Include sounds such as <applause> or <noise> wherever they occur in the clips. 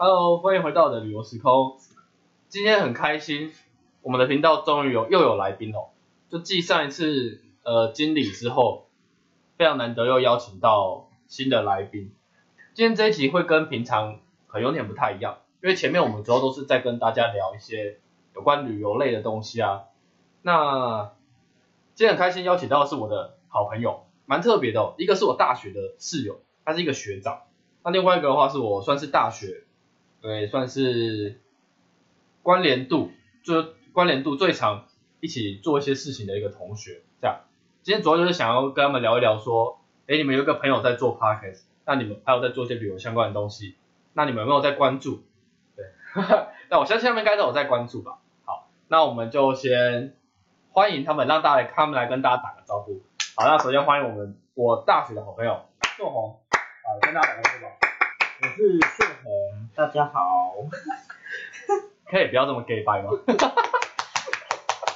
Hello，欢迎回到我的旅游时空。今天很开心，我们的频道终于有又有来宾哦。就继上一次呃经理之后，非常难得又邀请到新的来宾。今天这一集会跟平常可能有点不太一样，因为前面我们主要都是在跟大家聊一些有关旅游类的东西啊。那今天很开心邀请到的是我的好朋友，蛮特别的哦。一个是我大学的室友，他是一个学长。那另外一个的话是我算是大学，对，算是关联度，就关联度最长一起做一些事情的一个同学。这样，今天主要就是想要跟他们聊一聊，说，哎，你们有一个朋友在做 podcast，那你们还有在做一些旅游相关的东西，那你们有没有在关注？对，<laughs> 那我相信他们应该都有在关注吧。好，那我们就先欢迎他们，让大家，他们来跟大家打个招呼。好，那首先欢迎我们我大学的好朋友宋红，好，跟大家打个招呼吧。我是素红，大家好。可以不要这么 gay 拜吗？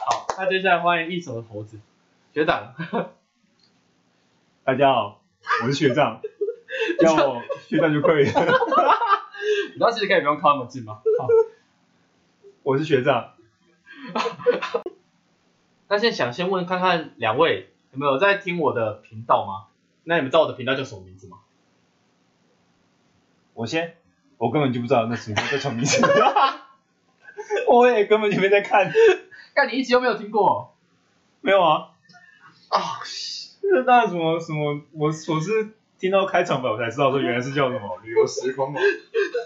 好，那接下来欢迎一手的猴子学长。大家好，我是学长，<laughs> 叫我学长就可以了。你知道其实可以不用靠那么近吗？好，我是学长。那现在想先问看看两位有没有在听我的频道吗？那你们知道我的频道叫什么名字吗？我先，我根本就不知道那什么叫什么名字。<laughs> 我也根本就没在看。但你一集都没有听过？没有啊。啊，这那什么什么，我我是听到开场白我才知道说原来是叫什么旅游时光哦，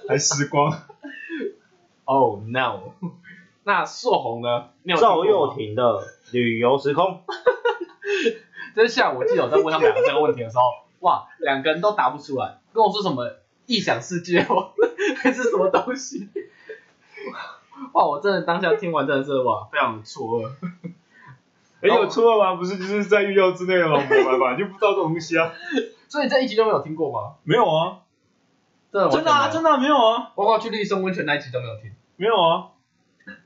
还时光。Oh no！那硕红呢？你有听赵？又廷的旅游时空，就是下午我记得我在问他们两个这个问题的时候，哇，两个人都答不出来，跟我说什么异想世界哦，还是什么东西？哇，我真的当下听完真的是哇，非常的错愕。哎，有错吗？不是，就是在预料之内了吗？没办法，就不知道这种东西啊。所以这一集都没有听过吗？没有啊，真的真的啊，真的，啊没有啊，包括去绿松温泉那一集都没有听。没有啊，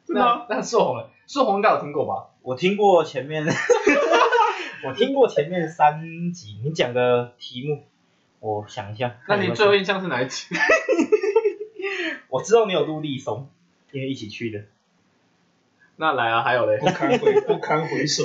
真的啊。那那硕红了，硕红应该有听过吧？我听过前面，<laughs> 我听过前面三集，你讲的题目，我想一下。那你最后印象是哪一集？<laughs> 我知道你有录立松，因为一起去的。那来啊，还有嘞，不堪回 <laughs> 不堪回首。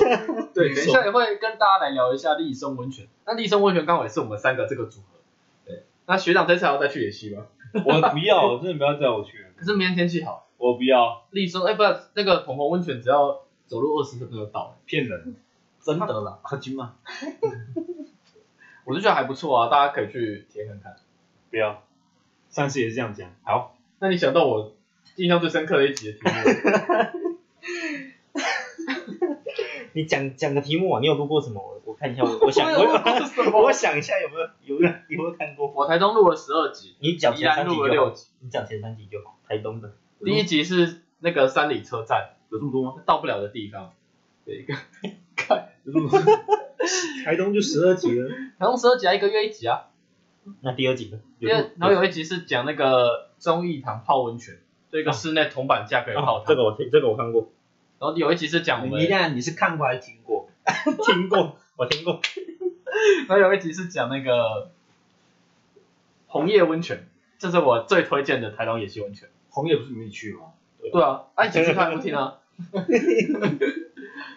对，等一下也会跟大家来聊一下立松温泉。那立松温泉刚好也是我们三个这个组合。对，那学长这次还要再去野溪吗？我不要，我真的不要载我去了。可是明天天气好，我不要，立松哎，不是那个澎湖温泉，只要走路二十分钟就到了。骗人。真的啦，阿金吗？我就觉得还不错啊，大家可以去体验看看。不要。上次也是这样讲。好，那你想到我印象最深刻的一集的题目？<laughs> 你讲讲个题目啊，你有录过什么？我我看一下，我我想我有录过什么我我想一下有没有有没有有没有看过？我台中录了十二集，你讲前三集就好，录了六集。你讲前三集就好。台东的，第一集是那个三里车站，有这么多吗？到不了的地方。对，一个有这么多。<laughs> 台东就十二集了。台东十二集啊，一个月一集啊。那第二集呢？第二，然后有一集是讲那个忠义堂泡温泉，就一个室内铜板价可以泡汤。哦这个我听，这个我看过，然后有一集是讲我们，看你是看过还是听过？<laughs> 听过，我听过。<laughs> 然后有一集是讲那个红叶温泉，这是我最推荐的台东野溪温泉。红叶不是你们一起去吗？对啊，啊，一起去看不听啊。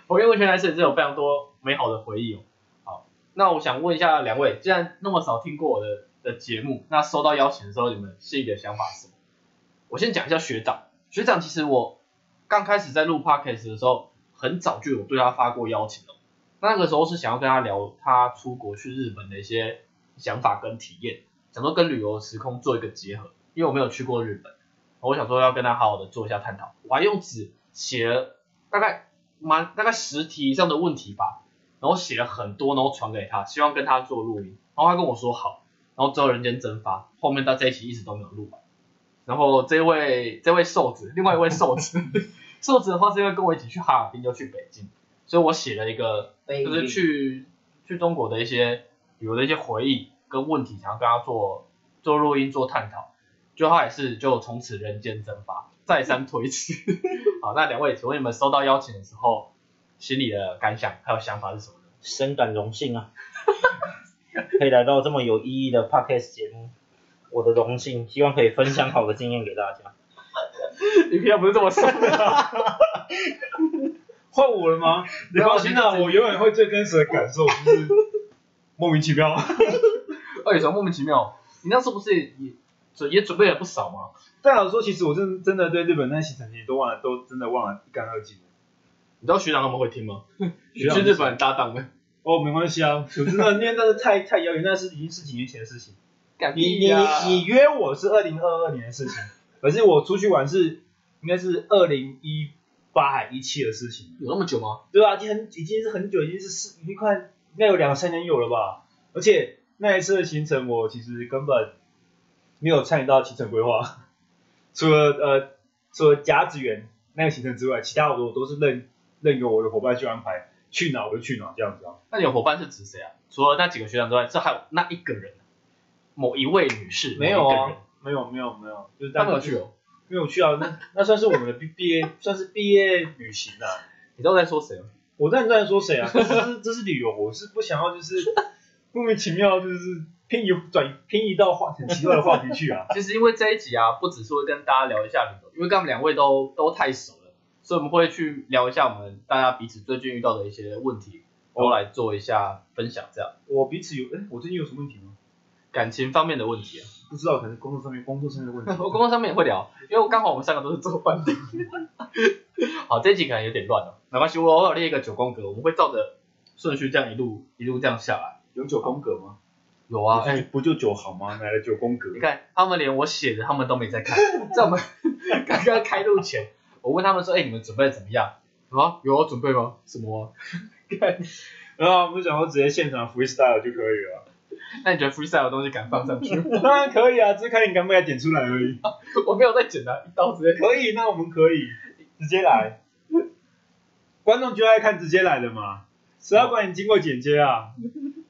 红叶温泉来是也是有非常多美好的回忆哦。好，那我想问一下两位，既然那么少听过我的的节目，那收到邀请的时候，你们心里的想法是什么？我先讲一下学长，学长其实我刚开始在录 podcast 的时候，很早就有对他发过邀请了。那个时候是想要跟他聊他出国去日本的一些想法跟体验，想说跟旅游时空做一个结合，因为我没有去过日本，我想说要跟他好好的做一下探讨。我还用纸写了大概蛮大概十题以上的问题吧，然后写了很多，然后传给他，希望跟他做录音。然后他跟我说好，然后之后人间蒸发，后面到这一期一直都没有录完。然后这位这位瘦子，另外一位瘦子，<laughs> 瘦子的话是因为跟我一起去哈尔滨，又去北京，所以我写了一个就是去去中国的一些旅游的一些回忆跟问题，想要跟他做做录音做探讨。就他也是就从此人间蒸发，再三推辞。<laughs> 好，那两位，请问你们收到邀请的时候，心里的感想还有想法是什么呢？深感荣幸啊，<laughs> 可以来到这么有意义的 podcast 节目。我的荣幸，希望可以分享好的经验给大家。你平常不是这么说的啊？<laughs> 换我了吗？你放心啊，我永远会最真实的感受就是莫名其妙。而且什么莫名其妙？你那时候不是也也准也准备了不少嘛？但老实说，其实我真真的对日本那些行程其实都忘了，都真的忘了一干二净。你知道学长他们会听吗？<laughs> 学长去日本搭档的，哦，没关系啊，<laughs> 我真的因为那是太太遥远，那是已经是几年前的事情。干你你你约我是二零二二年的事情，可是我出去玩是应该是二零一八还一七的事情，有那么久吗？对吧、啊？已经很已经是很久，已经是四已经快应该有两三年有了吧。而且那一次的行程，我其实根本没有参与到行程规划，<laughs> 除了呃除了甲子园那个行程之外，其他我都都是任任由我的伙伴去安排，去哪我就去哪这样子啊。那你的伙伴是指谁啊？除了那几个学长之外，这还有那一个人，某一位女士，没有啊没有没有没有，就是他没有去哦。没有去啊，那那算是我们的毕毕业，算是毕业旅行啊。你知道在说谁吗？我在在说谁啊？这是这是旅游，我是不想要就是莫名其妙就是偏移转偏移到话很奇怪的话题去啊。<laughs> 其实因为这一集啊，不只是会跟大家聊一下旅游，因为跟他们两位都都太熟了，所以我们会去聊一下我们大家彼此最近遇到的一些问题，都来做一下分享，这样我彼此有，哎，我最近有什么问题吗？感情方面的问题啊。不知道，可能工作上面工作上面的问题。我 <laughs> 工作上面也会聊，因为刚好我们三个都是做饭的。<laughs> 好，这一集可能有点乱了，没关系，我偶尔列一个九宫格，我们会照着顺序这样一路一路这样下来。有九宫格吗？有啊，哎、哎，不就九行吗？哪来的九宫格你？看他们连我写的他们都没在看，<laughs> 在我们 <laughs> 刚刚开录前，我问他们说，哎、你们准备得怎么样？啊，有要准备吗？什么、啊？<laughs> 看，然后我们想说直接现场 freestyle 就可以了。那你觉得 freestyle 的东西敢放上去？当然可以啊，只是看你敢不敢点出来而已。我没有在剪的，一刀直接。可以，那我们可以直接来。观众就爱看直接来的嘛，谁要管你经过剪接啊？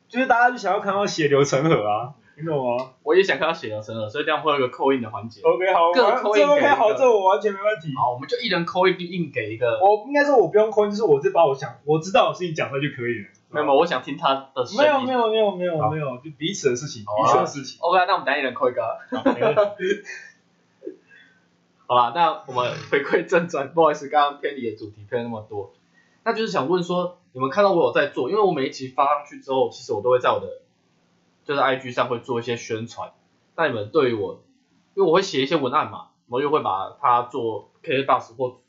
就是大家就想要看到血流成河啊，你懂吗我也想看到血流成河，所以这样会有一个扣印的环节。？OK，好，各我这扣一给 OK，好，这我完全没问题。好，我们就一人扣一印给一个。我应该说，我不用扣，就是我是把我想我知道的事情讲出来就可以了。没有，没有我想听他的。没有，没有，没有，没有，好没有，就彼此的事情，好啊彼此的事情。OK，那我们等一下一人扣一个啊。好没问题 <laughs> 好啦，那我们回归正传，不好意思，刚刚偏离的主题偏了那么多，那就是想问说，你们看到我有在做，因为我每一集发上去之后，其实我都会在我的就是 IG 上会做一些宣传。那你们对于我，因为我会写一些文案嘛，我就会把它做 KKBox 或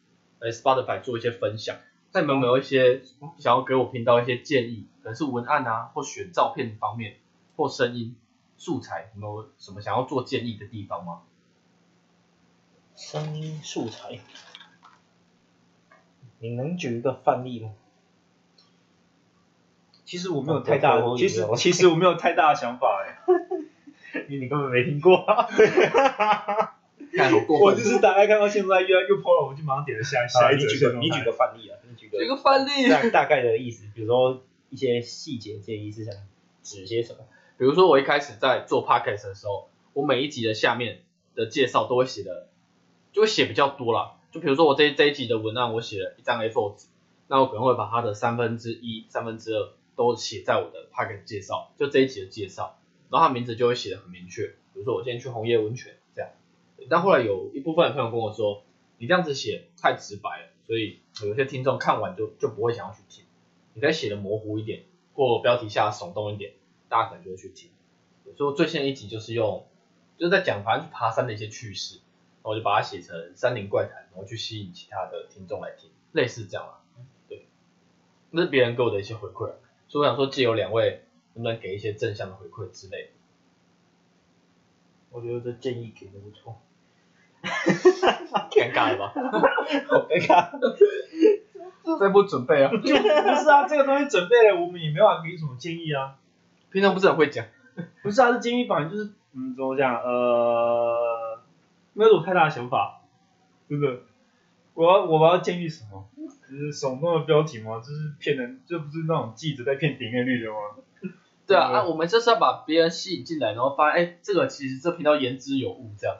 Spotify 做一些分享。那你们有没有一些想要给我频道一些建议，可能是文案啊，或选照片方面，或声音素材，有没有什么想要做建议的地方吗？声音素材，你能举一个范例吗？其实我没有太大的，其实其实我没有太大的想法哎，<laughs> 你你根本没听过。<laughs> 我就是大概看到现在又又 PO 了，我就马上点了下下，一则你举个你举个范例啊，你举个这个范例，大大概的意思，比如说一些细节建议是想指些什么？比如说我一开始在做 podcast 的时候，我每一集的下面的介绍都会写的，就会写比较多啦。就比如说我这这一集的文案，我写了一张 A4 纸，那我可能会把它的三分之一、三分之二都写在我的 podcast 介绍，就这一集的介绍，然后它名字就会写的很明确。比如说我今天去红叶温泉这样，但后来有一部分的朋友跟我说，你这样子写太直白了，所以有些听众看完就就不会想要去听。你再写的模糊一点，或标题下耸动一点，大家可能就会去听。所以我最新一集就是用，就是在讲反正去爬山的一些趣事，然后我就把它写成山林怪谈，然后去吸引其他的听众来听，类似这样啊。对，那是别人给我的一些回馈，所以我想说借由两位能不能给一些正向的回馈之类的。我觉得这建议给的不错。尴尬了吧？<laughs> 好尴尬。<laughs> 这不准备啊，不是啊，这个东西准备了，我们也没办法给你什么建议啊。平常不是很会讲。<laughs> 不是啊，这建议反正就是，嗯，怎么讲？呃，没有什么太大的想法，真的。我要我要建议什么？就是耸动的标题吗？就是骗人，这不是那种记者在骗点阅率的吗？<laughs> 对啊，对啊，我们就是要把别人吸引进来，然后发现，哎，这个其实这频道言之有物，这样。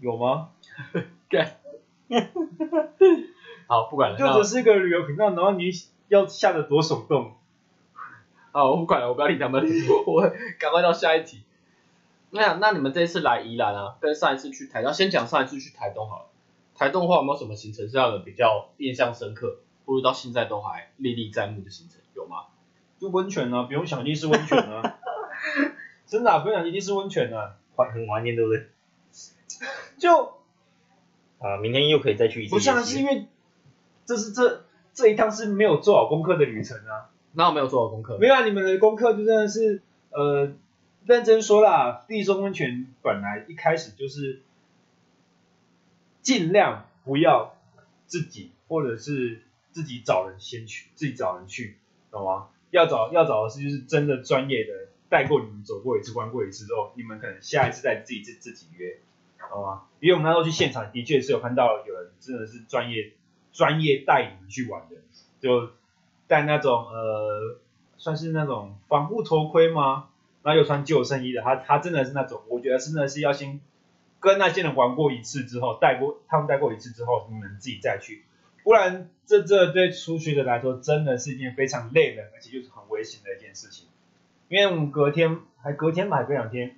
有吗？<laughs> 干。<laughs> 好，不管了，那就只是一个旅游频道，然后你要下的多手动。好，我不管了，我不要理他们，我赶快到下一题。那那你们这一次来宜兰啊，跟上一次去台东，先讲上一次去台东好了。台东的话有没有什么行程是让人比较印象深刻，或者到现在都还历历在目的行程有吗？就温泉啊，不用想一定是温泉啊，<laughs> 真的、啊、不用想一定是温泉啊，怀很怀念，对不对？就啊，明天又可以再去一次。不像是因为这是这这一趟是没有做好功课的旅程啊，那我没有做好功课，没有啊，你们的功课就真的是呃认真说啦，地中温泉本来一开始就是尽量不要自己或者是自己找人先去，自己找人去，懂吗？要找要找的是就是真的专业的带过你们走过一次玩过一次之后，你们可能下一次再自己自自己约，好吗？因为我们那时候去现场的确是有看到有人真的是专业专业带你们去玩的，就戴那种呃算是那种防护头盔吗？然后又穿救生衣的，他他真的是那种，我觉得真的是要先跟那些人玩过一次之后，带过他们带过一次之后，你们自己再去，不然这这对初学者来说真的是一件非常累的，而且就是很危险的一件事情。因为我们隔天还隔天吧，还隔两天，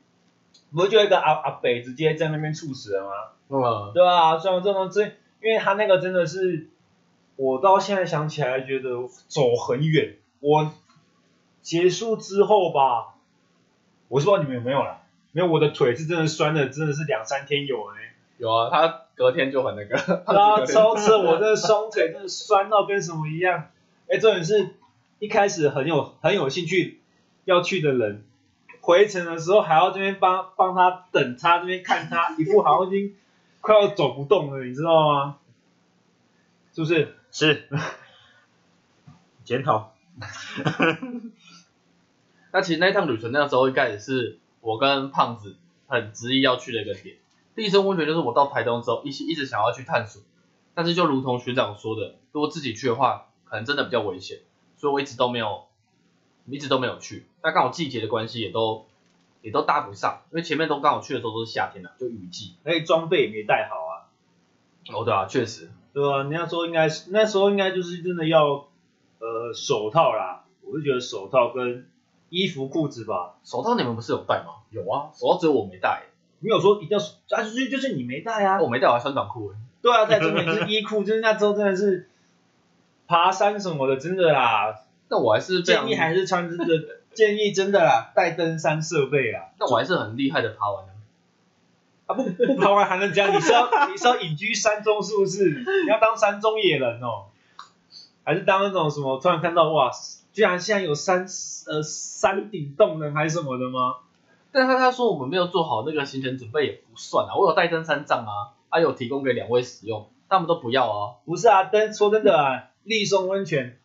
不是就一个阿阿北直接在那边猝死了吗？嗯，对啊，像这种这，因为他那个真的是，我到现在想起来觉得走很远。我结束之后吧，我是不知道你们有没有啦，没有，我的腿是真的酸的，真的是两三天有哎、有啊，他隔天就很那个，<laughs> 啊，他超车！我这双腿真的酸到跟什么一样。哎，重点是一开始很有很有兴趣要去的人，回程的时候还要这边帮帮他等他这边看他，一副好像已经快要走不动了，你知道吗？是不是？是检讨。<laughs> 那其实那一趟旅程那时候应该也是我跟胖子很执意要去的一个点。地生温泉就是我到台东之后一直一直想要去探索，但是就如同学长说的，如果自己去的话，可能真的比较危险，所以我一直都没有，一直都没有去。那刚好季节的关系也都也都搭不上，因为前面都刚好去的时候都是夏天了，就雨季。而且装备也没带好啊，哦，对啊，确实，对啊、你那时候应该是那时候应该就是真的要呃手套啦，我是觉得手套跟衣服裤子吧，手套你们不是有带吗？有啊，手套只有我没带，没有说一定要，啊就是就是你没带啊，我没带，我还穿短裤欸。对啊，在这边就是衣裤，就是那时候真的是爬山什么的，真的啦，那我还是建议还是穿真的，建议真的啦，带登山设备啦。那我还是很厉害的爬完了。啊不不爬完还能这样？你是要 <laughs> 你是要隐居山中是不是？你要当山中野人哦，还是当那种什么？突然看到哇，居然现在有山呃山顶洞人还是什么的吗？但他他说我们没有做好那个行程准备也不算啊，我有带登山杖啊，还、有提供给两位使用，他们都不要啊。不是啊，但说真的啊，立松温泉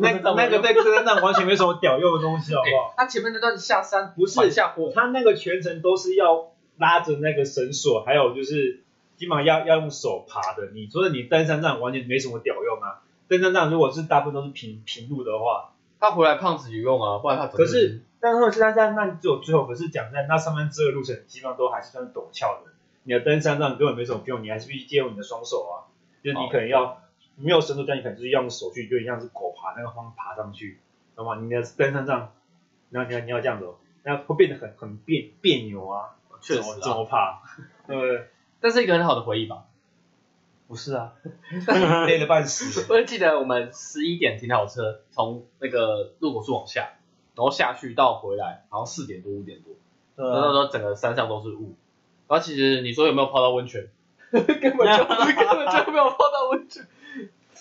那那个对登山杖完全没什么屌用的东西，好不好？<laughs> 哎他前面那段下山不是下坡，他那个全程都是要拉着那个绳索，还有就是基本上要要用手爬的。你说的你登山杖完全没什么屌用啊。登山杖如果是大部分都是平平路的话，他回来胖子有用啊，不然他怎么可是但是登山杖那只有最后，可是讲在那上面这个路程基本上都还是算陡峭的。你的登山杖根本没什么用，你还是必须借用你的双手啊。就是你可能要、没有绳索，但你可能就是要用手去，有点像是狗爬那个方爬上去，懂吗？你的登山杖，你要你要你要这样子、哦，那会变得很很别别扭啊。确实怎么怎啊，么爬？<laughs> 对不对？但是一个很好的回忆吧。不是啊，<laughs> 累得半死。我就记得我们十一点停好车，从那个入口处往下，然后下去到回来，好像四点多五点多，对那时啊，候整个山上都是雾。然后其实你说有没有泡到温泉？<laughs> 根本就根本就没有泡到温泉。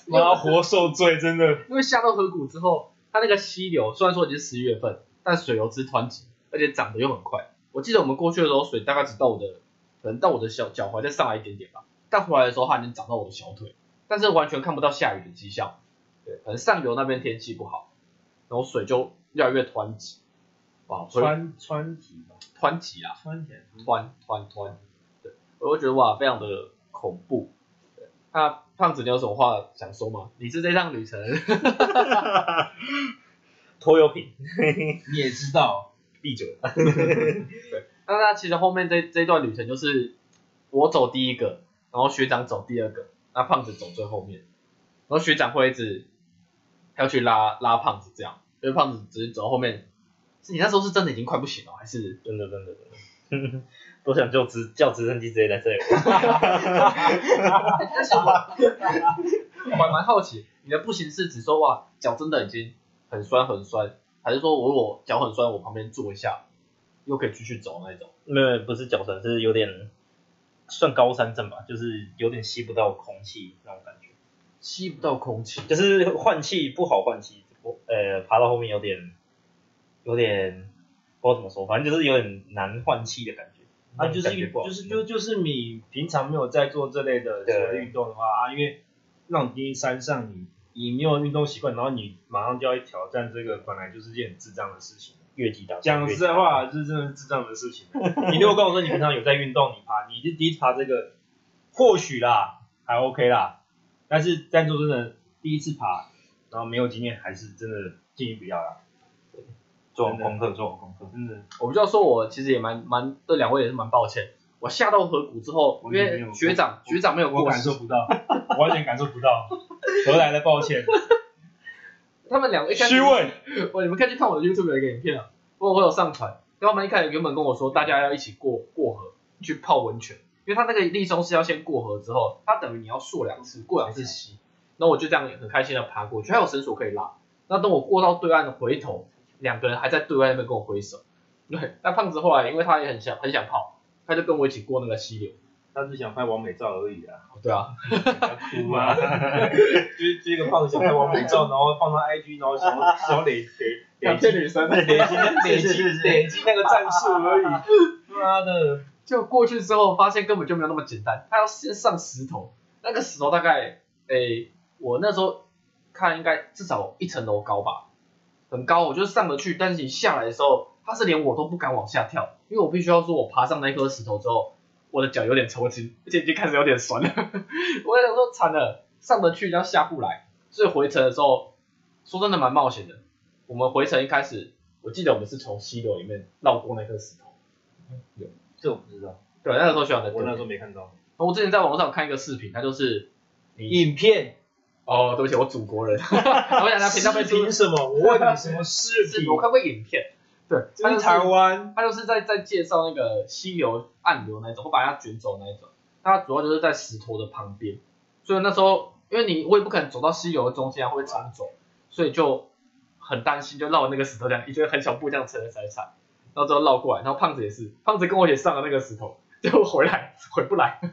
妈活受罪，真的。因为下到河谷之后，它那个溪流虽然说已经是十一月份，但水流之湍急，而且涨得又很快。我记得我们过去的时候，水大概只到我的，可能到我的小脚踝再上来一点点吧。但回来的时候，它已经长到我的小腿，但是完全看不到下雨的迹象。对，可能上游那边天气不好，然后水就越来越湍急。哇，所以川川体吧，湍急啊，川体。湍湍湍，对，我就觉得哇，非常的恐怖。对，那胖子，你有什么话想说吗？你是这趟旅程 <laughs> <laughs> 拖油瓶，<laughs> 你也知道，闭嘴。那那其实后面这这段旅程就是我走第一个，然后学长走第二个，那胖子走最后面，然后学长会一直要去拉拉胖子这样，因为胖子只是走到后面，是你那时候是真的已经快不行了，还是真的真的真的，都 <laughs> 想就直叫直升机直接来这里。但是我我还蛮好奇，你的不行是指说哇脚真的已经很酸很酸，还是说我如果脚很酸，我旁边坐一下，又可以继续走那种？没有，不是脚酸，是有点算高山症吧，就是有点吸不到空气那种感觉，吸不到空气，就是换气不好换气，我呃爬到后面有点有点不知道怎么说，反正就是有点难换气的感觉。啊，就是就是就就是你平常没有在做这类的所谓运动的话啊，因为那种第一山上你你没有运动习惯，然后你马上就要去挑战这个，本来就是件很智障的事情。越级打架讲实在话，这真的是智障的事情。<laughs> 你如果跟我说你平常有在运动，你爬，你是第一次爬这个，或许啦还 OK 啦，但是但说真的，第一次爬，然后没有经验，还是真的建议不要啦。做好功课，做好功课。真的，我比较说，我其实也蛮蛮对两位也是蛮抱歉。我下到河谷之后，因为学长学长没有我感受不到，完全感受不到，<laughs> 何来的抱歉？他们两个一开始虚伪，我你们可以去看我的 YouTube 有一个影片啊，我我有上传。他们一开始原本跟我说，大家要一起过过河去泡温泉，因为他那个立松是要先过河之后，他等于你要溯两次，过两次溪。然后我就这样很开心的爬过去，还有绳索可以拉。那等我过到对岸的回头，两个人还在对岸那边跟我挥手。对，那胖子后来因为他也很想很想泡，他就跟我一起过那个溪流。他只想拍完美照而已啊，对啊，哭啊！<laughs> 就是就是一个胖子想拍完美照，然后放到 IG，然后想要想要累累累积女生累积累积是是是累积那个战术而已。<laughs> 妈的，就过去之后，发现根本就没有那么简单，他要先上石头，那个石头大概，诶，我那时候看应该至少一层楼高吧，很高，我就上得去，但是你下来的时候，他是连我都不敢往下跳，因为我必须要说，我爬上那颗石头之后，我的脚有点抽筋，而且已经开始有点酸了，<laughs> 我在想说惨了，上得去要下不来，所以回程的时候，说真的蛮冒险的。我们回程一开始，我记得我们是从溪流里面绕过那颗石头。这我不知道，对，那个时候学长在我那时候没看到。我之前在网络上看一个视频，他就是影片，哦，对不起，我祖国人，<laughs> 我想他频道被出视频什么？我问你什么视频？是我看过影片，对，他就是台湾，他就是在在介绍那个溪流暗流那一种，会把它卷走那一种，它主要就是在石头的旁边，所以那时候因为你我也不可能走到溪流的中间啊，会冲走，所以就很担心，就绕那个石头这样，一个很小步这样踩踩踩踩，然后之后绕过来，然后胖子也是，胖子跟我一起上了那个石头，<laughs> 结果回来回不来，<laughs>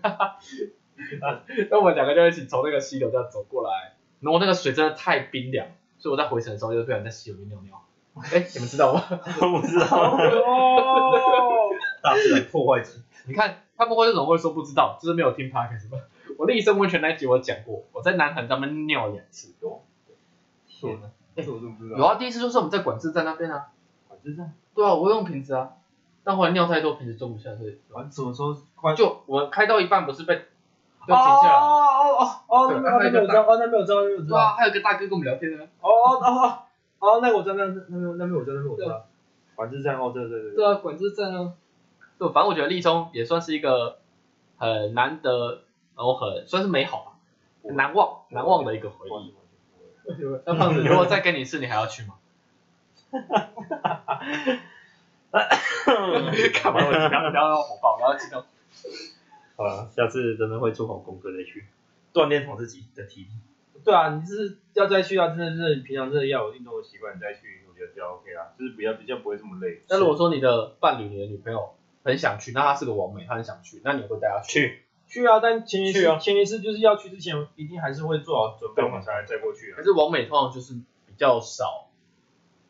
那我们两个就一起从那个溪流这样走过来，然后那个水真的太冰凉，所以我在回程的时候就突然在溪流里面尿尿。哎，你们知道吗？<laughs> 我不知道，哦，大自然破坏者。你看他们会这种会说不知道，就是没有听 podcast 吧？我立生温泉那一集我讲过，我在南横他们尿两次。天哪，这我都不知道。有啊，第一次就是我们在管制站那边啊。管制站，对啊，我用瓶子啊，但后来尿太多，瓶子装不下，所以管什么时候？就我开到一半不是被就停哦下来哦。哦哦哦，对那那没有知道，哦那没有知道，那没有知对啊，道。还有个大哥跟我们聊天呢。哦哦哦，那个我知道，那那那边那边我知道，那边我知道。管制站哦，对对对对。啊，管制站啊。对，反正我觉得立中也算是一个很难得，然后很算是美好吧，很难忘难忘的一个回忆。那胖子，如果再跟你一次，你还要去吗？哈哈哈哈哈干嘛？我不要不要火爆，我要激动。好了，下次真的会做好功课再去锻炼好自己的体力。对啊，你就是要再去啊，真的是你平常真的要有运动的习惯，你再去，我觉得比较 OK 啦，就是比较比较不会这么累。那如果说你的伴侣、你的女朋友很想去，那她是个完美，她很想去，那你会带她去？去，去啊，但前提去啊前提是就是要去之前一定还是会做好准备，我们才再过去啊可。是王美通常就是比较少，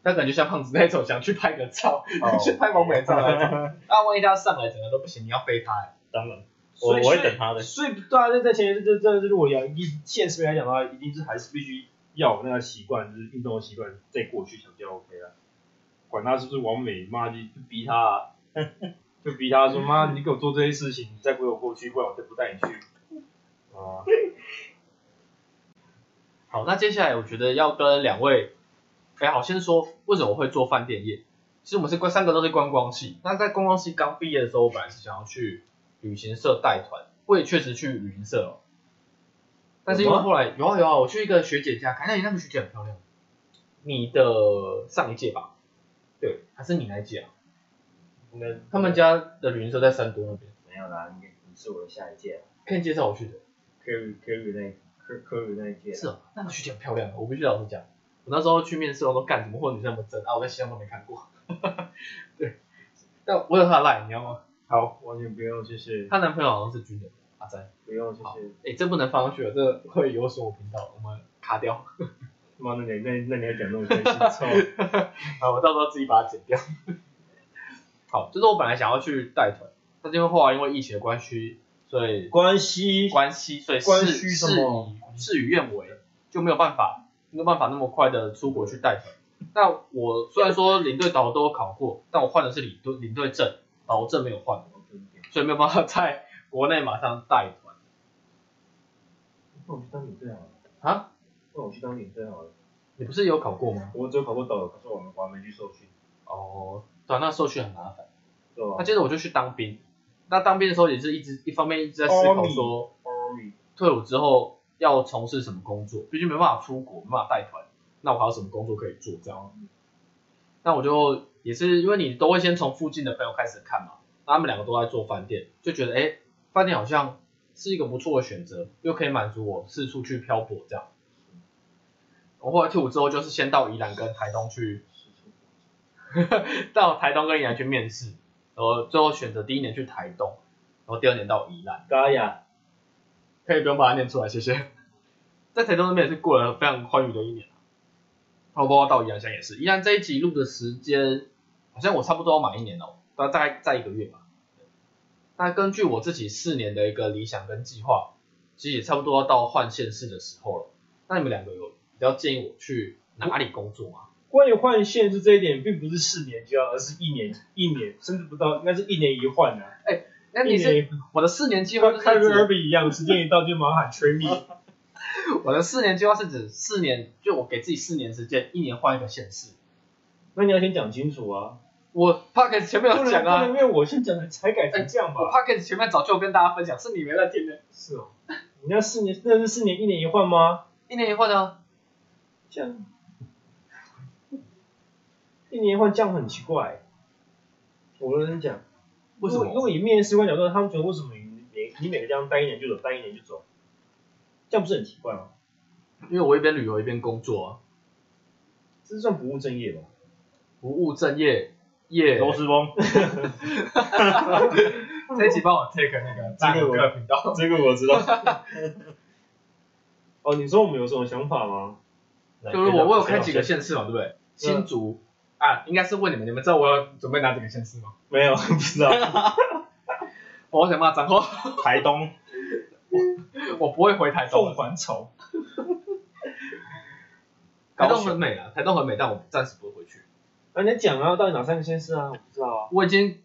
他感觉像胖子那种想去拍个照，哦 <laughs> 去拍王美照 <laughs> 那种。那万一他上来整个都不行，你要背他、欸，当然，我我会等他的。所以对啊，在在前提是这这这如果要以现实来讲的话，一定是还是必须要有那个习惯，就是运动的习惯，再过去才比较 OK 了。管他是不是完美，妈就就逼他、啊，<laughs> 就逼他说妈，你给我做这些事情，你再不给我过去，不然我就不带你去。啊，<laughs> 好，那接下来我觉得要跟两位，哎，好，先说为什么我会做饭店业。其实我们是三个都是观光系，那在观光系刚毕业的时候，我本来是想要去旅行社带团，我也确实去旅行社哦。但是因为后来有啊有啊，我去一个学姐家看，那你那个学姐很漂亮，你的上一届吧？对，还是你那一届啊？他们家的旅行社在三多那边，没有啦，你你是我的下一届可以介绍我去的。，Kerry Kerry 那科科宇那一届，是哦，那个学姐很漂亮，我必须老实讲。我那时候去面试，我都干什么会有女生那么真啊？我在西藏都没看过。<laughs> 对，但我有她的 line，你要吗？好，完全不用，谢谢，她男朋友好像是军人，阿詹。不用谢好谢。，哎，这不能放上去了，这会有损我频道，我们卡掉。<laughs> 妈，那你那那你还讲那么开心，操！<laughs> 啊，我到时候自己把它剪掉。好，就是我本来想要去带团，但是因为后来因为疫情的关系，所以关系关系，所以关事系什么事与事与愿违，就没有办法，没有办法那么快的出国去带团。那我虽然说领队导游都有考过，但我换的是领队领队证，导游证没有换，所以没有办法在国内马上带团那我去当领队好了，啊。那我去当领队好了。你不是有考过吗？我只有考过导游，可是我们我还没去受训，哦，对啊，那受训很麻烦。对吧那？接着我就去当兵，那当兵的时候也是一直一方面一直在思考说，退伍之后要从事什么工作，毕竟没办法出国，没办法带团，那我还有什么工作可以做这样？那我就也是因为你都会先从附近的朋友开始看嘛，他们两个都在做饭店，就觉得哎，饭店好像是一个不错的选择，又可以满足我四处去漂泊这样。我后来退伍之后，就是先到宜兰跟台东去，到台东跟宜兰去面试，然后最后选择第一年去台东，然后第二年到宜兰。嘎呀，可以不用把它念出来，谢谢。在台东那边也是过了非常欢愉的一年啊，包括到宜兰乡也是。宜兰这一集录的时间，好像我差不多要满一年哦，大大概在一个月吧。那根据我自己四年的一个理想跟计划，其实也差不多要到换县市的时候了。那你们两个有比较建议我去哪里工作吗？关于换县市这一点，并不是四年就要，而是一年一年，甚至不到，应该是一年一换啊。那你是我的四年计划跟开就是指 Ruby 一样，时间一到就马上喊 train me。<laughs> <laughs> 我的四年计划是指四年，就我给自己四年时间，一年换一个县市。那你要先讲清楚啊，我 p o c k e t 前面不能有讲啊，因为我先讲的才改成这样我吧？p o c k e t 前面早就有跟大家分享，是你没在听的。是哦，你要四年，那是四年一年一换吗？一年一换啊，这样，一年一换这样很奇怪。我跟你讲，为什么？果以面试官角度，他们觉得为什么你每你每个地方待一年就走，待一年就走，这样不是很奇怪吗？因为我一边旅游一边工作啊，这算不务正业吧？不务正业，业。螺丝崩，<laughs> 这一集帮我 take 那个这个我大哥频道。这个我知道。<laughs> 哦，你说我们有什么想法吗？<laughs> 就是我我有开几个县市嘛，对不对？新竹啊，应该是问你们，你们知道我要准备哪几个县市吗？没有，不知道。我想骂脏话，台东，我不会回台东凤。<laughs> 还巢。台东很美啊，台东很美，但我暂时不会回去。啊，你讲啊，到底哪三个县市啊？我不知道啊。我已经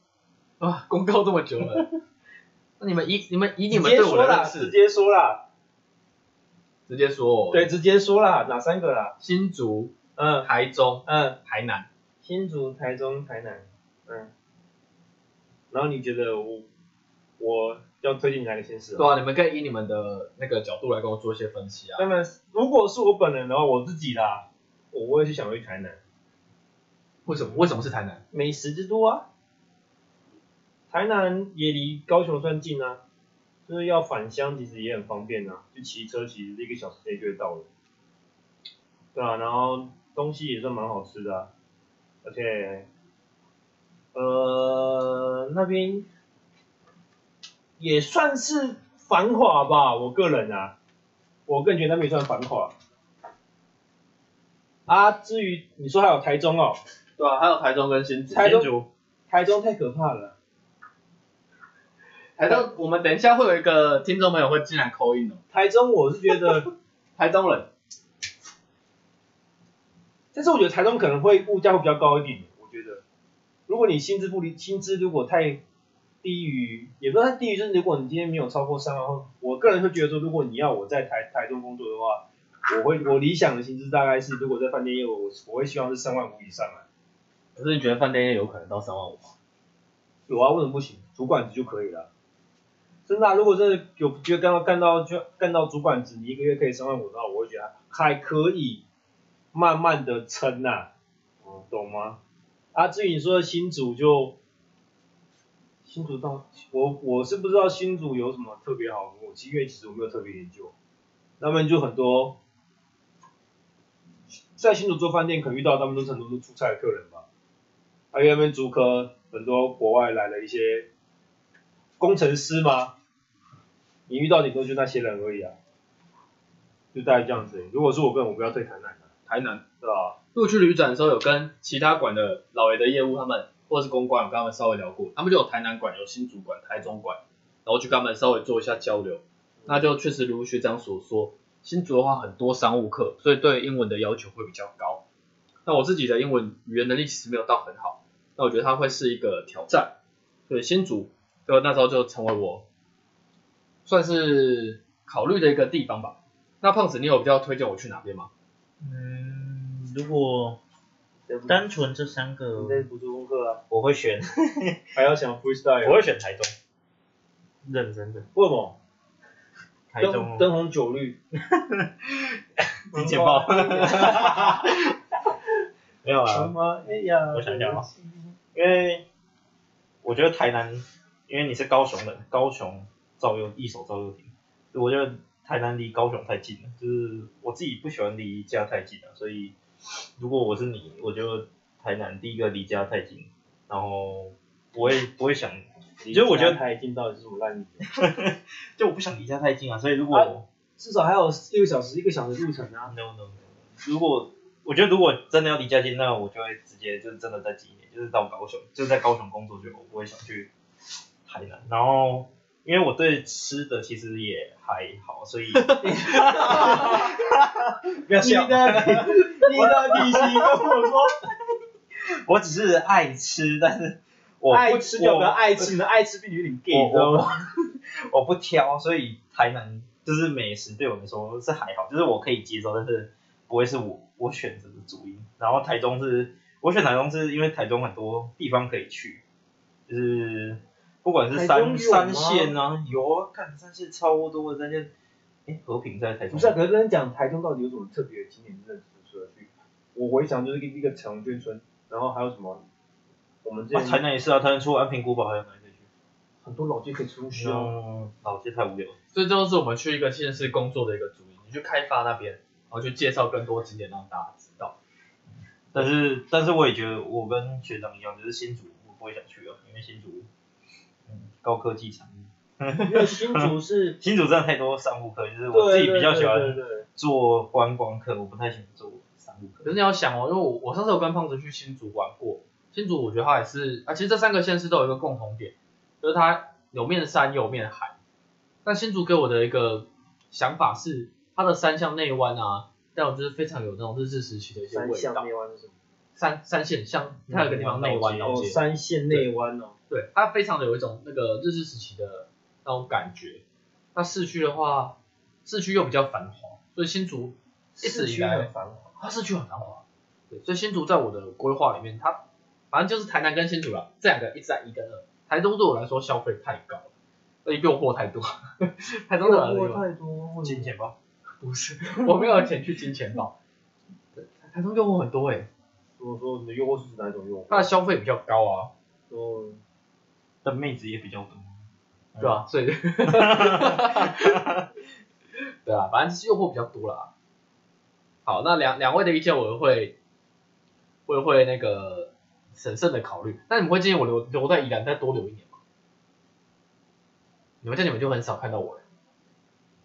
啊公告这么久了，<laughs> 那你们以你们以你们对我的认识，直接说啦。直接说，对，，直接说啦，哪三个啦？新竹、嗯台中、嗯，台南。新竹、台中、台南。嗯。然后你觉得我我要推荐你哪个县市、对啊，你们可以以你们的那个角度来跟我做一些分析啊。当然，如果是我本人的话，我自己啦，我也是想去台南，为什么？为什么是台南？美食之都啊。台南也离高雄算近啊，就是要返乡其实也很方便啊，就骑车其实一个小时内就会到了。对啊，然后东西也算蛮好吃的、啊，而且，呃，那边也算是繁华吧，我个人啊，我个人觉得那算繁华。啊，至于你说还有台中哦，对啊，还有台中跟新竹。台中新竹台中太可怕了。台中，我们等一下会有一个听众朋友会进来扣印哦。台中我是觉得，<laughs> 台中人，但是我觉得台中可能会物价会比较高一点。我觉得，如果你薪资不离薪资如果太低于，也不是太低于，就是如果你今天没有超过三万后，我个人会觉得说，如果你要我在台台中工作的话，我会我理想的薪资大概是，如果在饭店业我我会希望是三万五以上啊。可是你觉得饭店业有可能到三万五吗？有啊，为什么不行？主管职就可以了。真的啊、如果真的有觉得干到干到就干到主管职，你一个月可以三万五的话，我会觉得还可以，慢慢的撑呐、嗯，懂吗？啊，至于你说的新组就，新竹到我我是不知道新竹有什么特别好服务，其实因为其实我没有特别研究，他们就很多在新竹做饭店可能遇到他们都是很多是出差的客人吧，还有那边竹科很多国外来的一些工程师嘛，你遇到顶多就那些人而已啊，就大概这样子。如果是我个人，我不要退台南的，台南。对吧？如果去旅展的时候，有跟其他馆的老爷的业务，他们或是公关，我跟他们稍微聊过，他们就有台南馆、有新竹馆、台中馆，然后去跟他们稍微做一下交流。那就确实如学长所说，新竹的话很多商务课，所以对英文的要求会比较高。那我自己的英文语言能力其实没有到很好，那我觉得它会是一个挑战。所以新竹就那时候就成为我算是考虑的一个地方吧。那胖子，你有比较推荐我去哪边吗？嗯，如果单纯这三个你，在补做功课啊，我会选，<laughs> 还要想 freestyle，我会选台中，认真的，为什么？台中。灯灯红酒绿，<laughs> 金钱豹，<laughs> 没有啊，么？哎呀，我想想啊。因为我觉得台南，因为你是高雄的，高雄赵又一手赵又廷，我觉得台南离高雄太近了，就是我自己不喜欢离家太近了，所以如果我是你，我就台南第一个离家太近，然后不会不会想，其实我觉得台进到底是什么烂理？就我不想离家太近啊，所以如果、啊至少还有六个小时，一个小时路程啊。no no no，如果我觉得如果真的要离家近，那我就会直接就是真的在几年，就是到高雄，就是在高雄工作就我不会想去台南。然后因为我对吃的其实也还好，所以 <laughs> 不要笑，你的 <laughs> 你的底细跟我说，我只是爱吃，但是我不爱吃就不要我爱吃，你的爱吃比你有点 gay，我你知道吗？我 <laughs> 我不挑，所以台南就是美食对我来说是还好，就是我可以接受，但是不会是我我选择的主因。然后台中是我选台中是因为台中很多地方可以去，就是不管是三三线啊，有啊，看三线超多的三线，哎，和平在台中，不是啊，可是跟你讲台中到底有什么特别的景点认识适合去？我回想就是一个彩虹眷村，然后还有什么？我们这啊，台南也是啊，台南除了安平古堡还有哪里可以去？很多老街可以出去啊。嗯，老街太无聊了。所以这就是我们去一个县市工作的一个主意，你去开发那边，然后去介绍更多景点让大家知道。但是，但是我也觉得我跟学长一样，就是新竹我不会想去啊，因为新竹，嗯，高科技产业，因为新竹是 <laughs> 新竹真的太多商务课，就是我自己比较喜对欢做观光课，我不太喜欢做商务课。可是你要想哦，因为我我上次有跟胖子去新竹玩过，新竹我觉得它也是啊，其实这三个县市都有一个共同点，就是它有面山有面海。但新竹给我的一个想法是，它的山向内湾啊，但我就是非常有那种日治时期的一些三项味道。内湾是什么？山山线像它有一个地方内湾了解哦，三线内湾哦。对，它非常的有一种那个日治时期的那种感觉。那市区的话，市区又比较繁华，所以新竹一直以来市区很繁华。它市区很繁华，对，所以新竹在我的规划里面，它反正就是台南跟新竹了，这两个一直在一跟二。台中对我来说消费太高了，而且诱惑太多。<laughs> 台中的人诱惑太多，金钱豹，不是，<laughs> 我没有钱去金钱豹。对台中诱惑很多诶，我说你的诱惑是指哪一种诱惑？它的消费比较高啊，说但妹子也比较多。对吧、所以，<laughs> 对啊，反正是诱惑比较多啦。好，那两两位的意见我会会会那个审慎的考虑。那你们会建议我留留在宜兰再多留一年吗？你们这样你们就很少看到我了。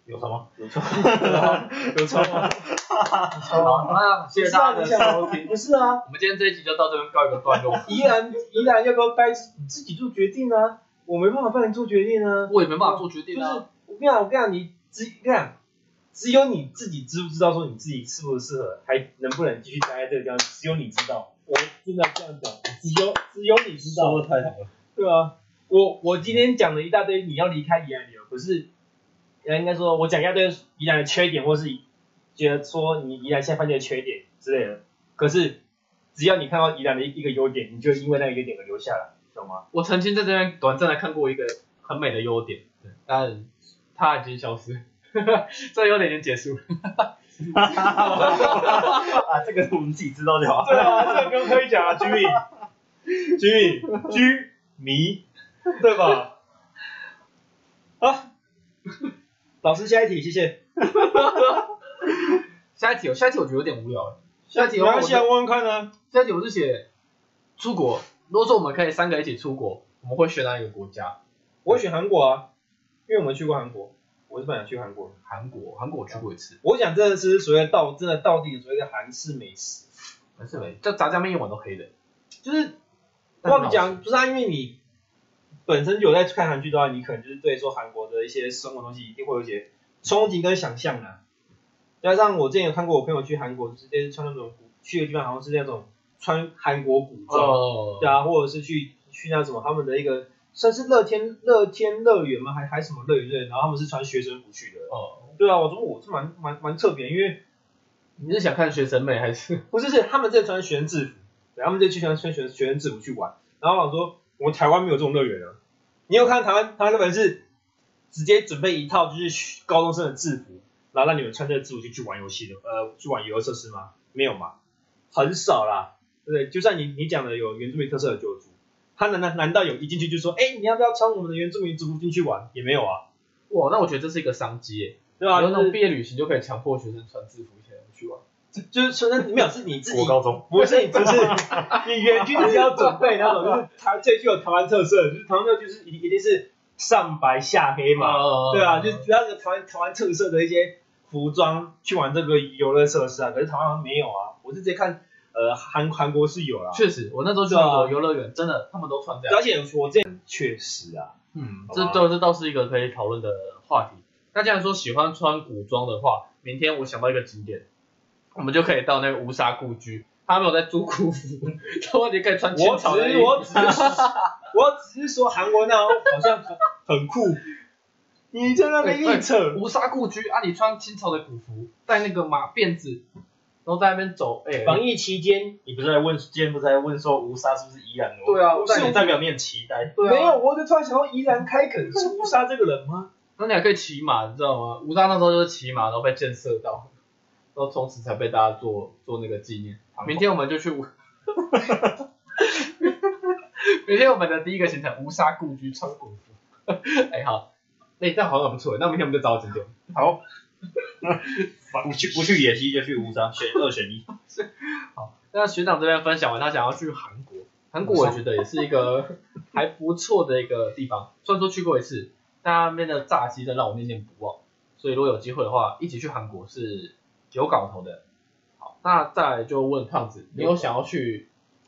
有什么？有错，<laughs> 有错吗？好，那谢谢大家的收听。不是啊，我们今天这一集就到这边告一个段落。宜兰宜兰要不要待你自己做决定啊？我没办法帮你做决定啊。我也没办法做决定就是啊。我跟你讲，我跟你讲，你只跟你讲，只有你自己知不知道说你自己适不适合，还能不能继续待在这个地方，只有你知道。我真的这样讲，只有只有你知道。说的太好了。对啊，我我今天讲了一大堆你要离开宜兰的理由，可是呃应该说我讲一大堆宜兰的缺点，或是觉得说你宜兰现在饭店的缺点之类的，可是只要你看到宜兰的一一个优点，你就因为那个优点而留下来，懂吗？我曾经在这边短暂的看过一个很美的优点，对，但它已经消失，<laughs> 这个优点已经结束了。<laughs> 啊，这个我们自己知道就好。<laughs> 对啊，这个不用可以讲啊，居民，居民，居迷，对吧？啊，老师下一题，谢谢。下一题，下一题我觉得有点无聊。下一题我没关系啊，问问看啊。下一题我是写出国，如果说我们可以三个一起出国，我们会选哪一个国家？我会选韩国啊，因为我们去过韩国，我是本想去韩国。韩国，韩国我去过一次，我想真的是所谓的到真的到地所谓的韩式美食，韩式美，就炸酱面一碗都黑的。就是我跟你讲，不是啊，因为你本身有在看韩剧的话，你可能就是对说韩国的一些生活东西一定会有一些憧憬跟想象的。加上我之前有看过我朋友去韩国，直接穿那种古去的地方好像是那种穿韩国古装，哦，对啊，或者是去去那什么他们的一个算是乐天乐天乐园吗？还还什么乐园对？然后他们是穿学生服去的。哦，对啊，我说我是蛮蛮蛮特别，因为你是想看学生妹还是？不是是他们在穿学生制服，对，他们就去穿穿学学生制服去玩。然后我说，我们台湾没有这种乐园啊。你有看台湾台湾乐园是直接准备一套就是高中生的制服，然后让你们穿这个制服去去玩游戏的，呃，去玩游乐设施吗？没有嘛，很少啦，对不对？就算你你讲的有原住民特色的救助，他难难难道有一进去就说，哎，你要不要穿我们的原住民制服进去玩？也没有啊，哇，那我觉得这是一个商机耶，对吧、有那就是种毕业旅行就可以强迫学生穿制服一起来去玩。就就是说，那没有是你自己国高中，不是，就是，你远距离要准备那种，就是台最具有台湾特色，就是台湾特色就是一一定是上白下黑嘛，哦对啊，就是主要是台湾台湾特色的一些服装去玩这个游乐设施啊，可是台湾没有啊，我是直接看呃韩韩国是有啦，确实，我那时候去韩国游乐园，真的他们都穿这样。而且我这确实啊，嗯，这倒这倒是一个可以讨论的话题。那既然说喜欢穿古装的话，明天我想到一个景点，我们就可以到那个乌沙故居。他没有在租古服，然后你可以穿清朝的衣服。我只是我只是说韩国那种好像很很酷，你在那边硬扯。乌沙故居啊，你穿清朝的古服，戴那个马辫子，然后在那边走，哎、防疫期间你不是在问，今天不是在问说吴沙是不是宜兰的吗？对啊是你代表你很期待。对啊，没有，我就突然想到宜兰开垦是乌沙这个人吗？那你还可以骑马，你知道吗？吴沙那时候就是骑马，然后被箭射到，然后从此才被大家做做那个纪念。明天我们就去吴，<laughs> 明天我们的第一个行程乌沙故居穿古服。<laughs> 哎好，哎这样好像很不错，那明天我们就找景点。好，<laughs> 不去不去野溪就去乌沙，选二选一。好，那学长这边分享完，他想要去韩国，韩国我觉得也是一个 <laughs> 还不错的一个地方，虽然说去过一次，但那边的炸鸡真的让我念念不忘，所以如果有机会的话，一起去韩国是有搞头的。好，那再来就问胖子，你有想要去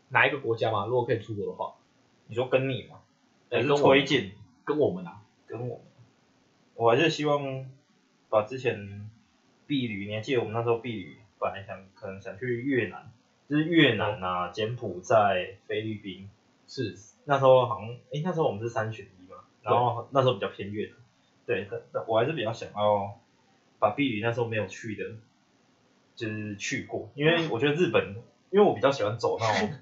哪一个国家吗？如果可以出国的话，你说跟你吗？还是推荐？跟我们啊，跟我们？我还是希望把之前避旅，你还记得我们那时候避旅，本来想可能想去越南，就是越南啊、柬埔寨、菲律宾，是。那时候好像，诶，那时候我们是三选一嘛，然后那时候比较偏越南，对，但但我还是比较想要把避旅那时候没有去的，就是去过，因为 <laughs> 我觉得日本，因为我比较喜欢走那种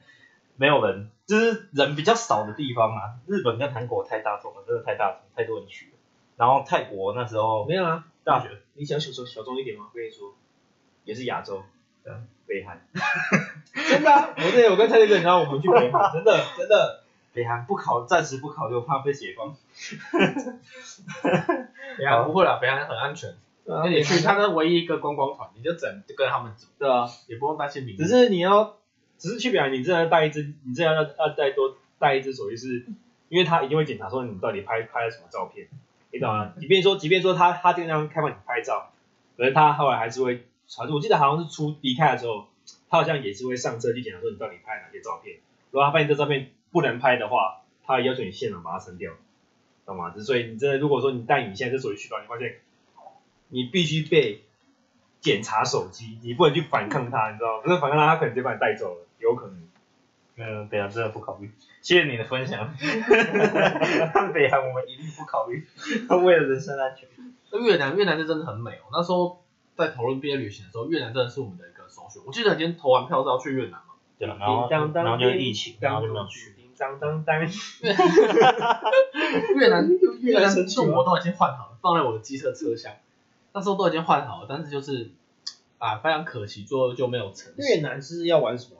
没有人，就是人比较少的地方啊，日本跟韩国太大众了，真的太大众，太多人去了，然后泰国那时候没有啊，大学，你想小众小众一点吗？我跟你说，也是亚洲，北韩。<laughs> 真的啊，我之前有跟蔡队然后我们去北韩，<laughs> 真的真的。北韩不考，暂时不考虑，我怕被解放。<laughs> 北韩不会啦，北韩很安全，那你去，他是唯一一个观光团，你就整就跟他们走，对啊，也不用担心名只是你要，只是去北韩，你真的要带一只，你真的要要带多带一只手机，是因为他一定会检查说你到底拍拍了什么照片，你懂吗？即便说，即便说他他这样开放你拍照，可是他后来还是会，好像我记得好像是出离开的时候，他好像也是会上车去检查说你到底拍了哪些照片，如果他发现这照片不能拍的话，他要求你现场把它删掉，懂吗？所以你真的如果说你带你现在这手机去的话，你发现你必须被检查手机，你不能去反抗他，你知道吗？不是反抗他，他可能直接把你带走了，有可能。嗯，北韩真的不考虑，谢谢你的分享。<laughs> <laughs> 北韩我们一定不考虑，<laughs> 为了人身安全。越南，越南是真的很美哦。那时候在讨论毕业旅行的时候，越南真的是我们的一个首选。我记得今天投完票是要去越南嘛，对啊，然后然后就疫情，然后就没有去。叮当当当，越南越南生气吗是我都已经换好了，放在我的机车车厢，那时候都已经换好了，但是就是啊非常可惜，最后就没有成越。南是要玩什么？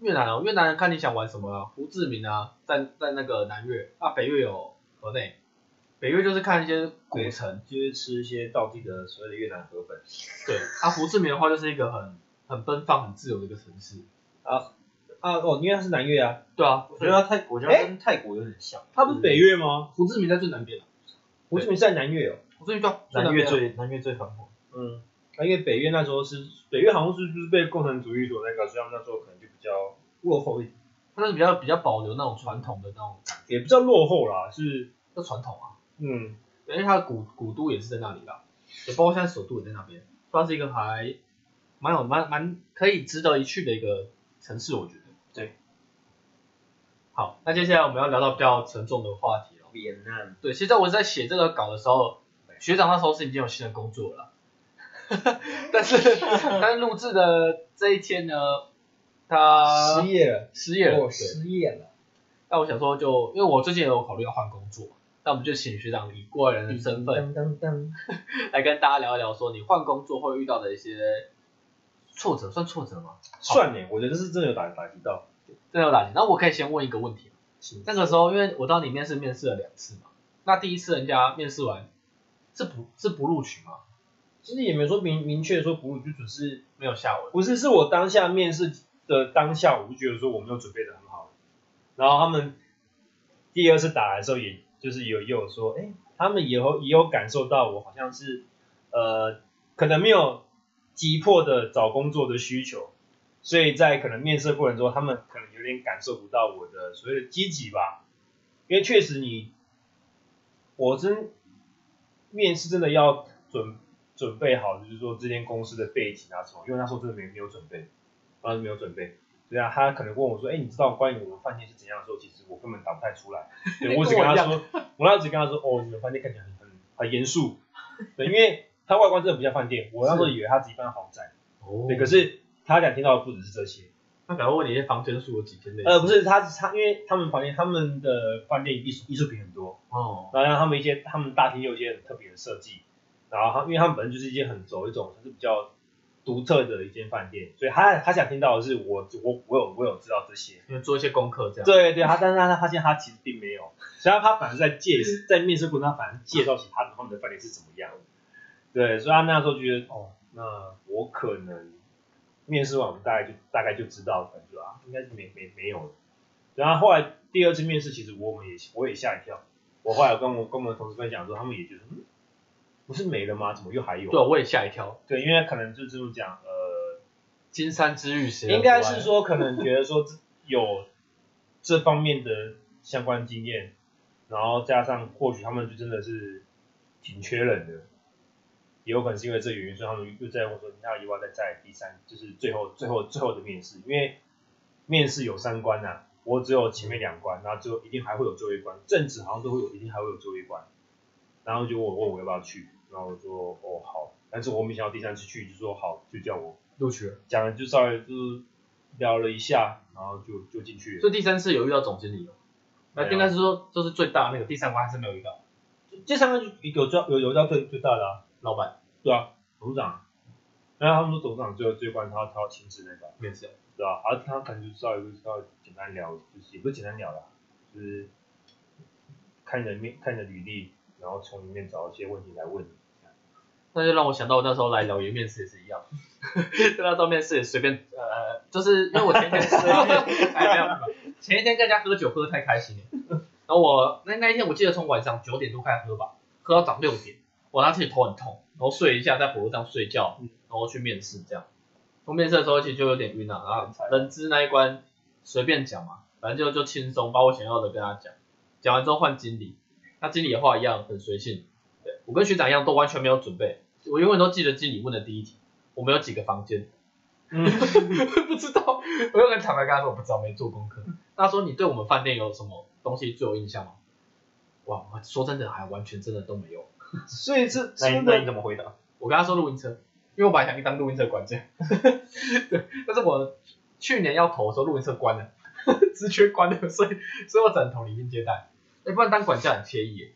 越南哦，越南看你想玩什么啊？胡志明啊，在在那个南越啊，北越有河内，北越就是看一些古城，就是吃一些道地的所谓的越南河粉。<laughs> 对，啊，胡志明的话就是一个很很奔放、很自由的一个城市，啊啊哦，因为它是南越啊，对啊，我觉得它泰，我觉得它跟泰国有点像。它不是北越吗？胡志明在最南边，胡志明是在南越哦。胡志明对啊，最南越最南越最繁华。嗯，啊，因为北越那时候是北越好像是就是被共产主义所那个，所以他们那时候可能较落后一点，它是比较比较保留那种传统的那种感也不叫落后啦，是觉，就传统啊，嗯因为它的古古都也是在那里啦，也包括现在首都也在那边，算是一个还蛮有蛮蛮可以值得一去的一个城市，我觉得。对。好，那接下来我们要聊到比较沉重的话题了。越南对，其实我在写这个稿的时候，学长那时候是已经有新的工作了 <laughs> 啦，<laughs> 但是但是录制的这一天呢，他失业了，失业了，我。失业了，那我想说就，因为我最近也有考虑要换工作，那我们就请学长以过来人的身份当当当，<laughs> 来跟大家聊一聊，说你换工作会遇到的一些挫折，算挫折吗？算呢，我觉得是真的有打打击到，真的有打击。那我可以先问一个问题吗那个时候，因为我知道你面试面试了两次嘛，那第一次人家面试完是不是不录取吗？其实也没有说明明确说不录，就只是没有下文。不是是我当下面试的当下，我就觉得说我没有准备的很好，然后他们第二次打来的时候，也就是有也有说，哎，他们也有也有感受到我好像是呃可能没有急迫的找工作的需求，所以在可能面试过程中，他们可能有点感受不到我的所谓的积极吧，因为确实你我真面试真的要准准备好，就是说这间公司的背景啊什么，因为那时候真的没没有准备，当时没有准备。对啊，他可能问我说：“哎，你知道关于我们饭店是怎样的时候，其实我根本答不太出来。对 <laughs> 我只跟他说，我那时只跟他说：“哦，你们饭店看起来很很很严肃。”对，因为它外观真的不像饭店，我那时候以为它是一般豪宅。哦对，可是他想听到的不只是这些，他可能问你一些房间数有几间的？呃，不是，他他因为他们房间他们的饭店艺术艺术品很多，哦，然后他们一些他们大厅有一些很特别的设计，然后他因为他们本身就是一间很走一种就是比较独特的一间饭店，所以他他想听到的是我我我有我有知道这些，因为做一些功课这样。对对，他但是他他发现他其实并没有，所以他他反而在介在面试过程中，他反而介绍起他他们的饭店是怎么样，对，所以他那时候觉得哦，那我可能面试完我们大概就大概就知道，感觉啊应该是没没没有了，然后后来第二次面试，其实我们也我也吓一跳，我后来跟我跟我们同事分享说，他们也觉得嗯，不是没了吗？怎么又还有？对，我也吓一跳。对，因为可能就这么讲，呃，金山之玉谁应该是说可能觉得说有这方面的相关经验，然后加上或许他们就真的是挺缺人的，也有可能是因为这个原因，所以他们又在问说，那要不要再在第三，就是最后最后最后的面试，因为面试有三关呐、啊我只有前面两关，然后最后一定还会有最后一关，政治好像都会有，一定还会有最后一关，然后就问我问我要不要去，然后我说哦好，但是我没想到第三次去就说好，就叫我录取了。讲了就稍微就是聊了一下，然后就就进去了。所以第三次有遇到总经理哦，那应该是说这是最大那个，第三关还是没有遇到这三个就有叫有有到最最大的啊，老板对啊，董事长。然后他们说董事长最后最后关他他要亲自那个，面试。对吧、啊？他可能就稍微就稍微简单聊，就是也不是简单聊啦，就是看你的面看你的履历，然后从里面找一些问题来问你。那就让我想到我那时候来老爷面试也是一样，<laughs> 就那时候面试也随便呃，就是因为我前一天随 <laughs> 便，哎没有没有，前一天跟人家喝酒喝得太开心了，然后我那那一天我记得从晚上九点多开始喝吧，喝到早上六点，我那天头很痛，然后睡一下在火车上睡觉，然后去面试这样。从面试的时候其实就有点晕啊，然后人资那一关随便讲嘛，反正就就轻松，把我想要的跟他讲，讲完之后换经理，那经理的话一样很随性。对我跟学长一样，都完全没有准备。我永远都记得经理问的第一题，我们有几个房间？嗯，<laughs> 不知道，我就很坦白跟他说我不知道，没做功课。他说你对我们饭店有什么东西最有印象吗？哇，我说真的还完全真的都没有。<laughs> 所以是那你那你怎么回答？我跟他说录音车，因为我本来想去当录音车管家，<laughs> 对，但是我去年要投的时候录音车关了，职缺关了，所以所以我只能投离境接待。要不然当管家很惬意耶。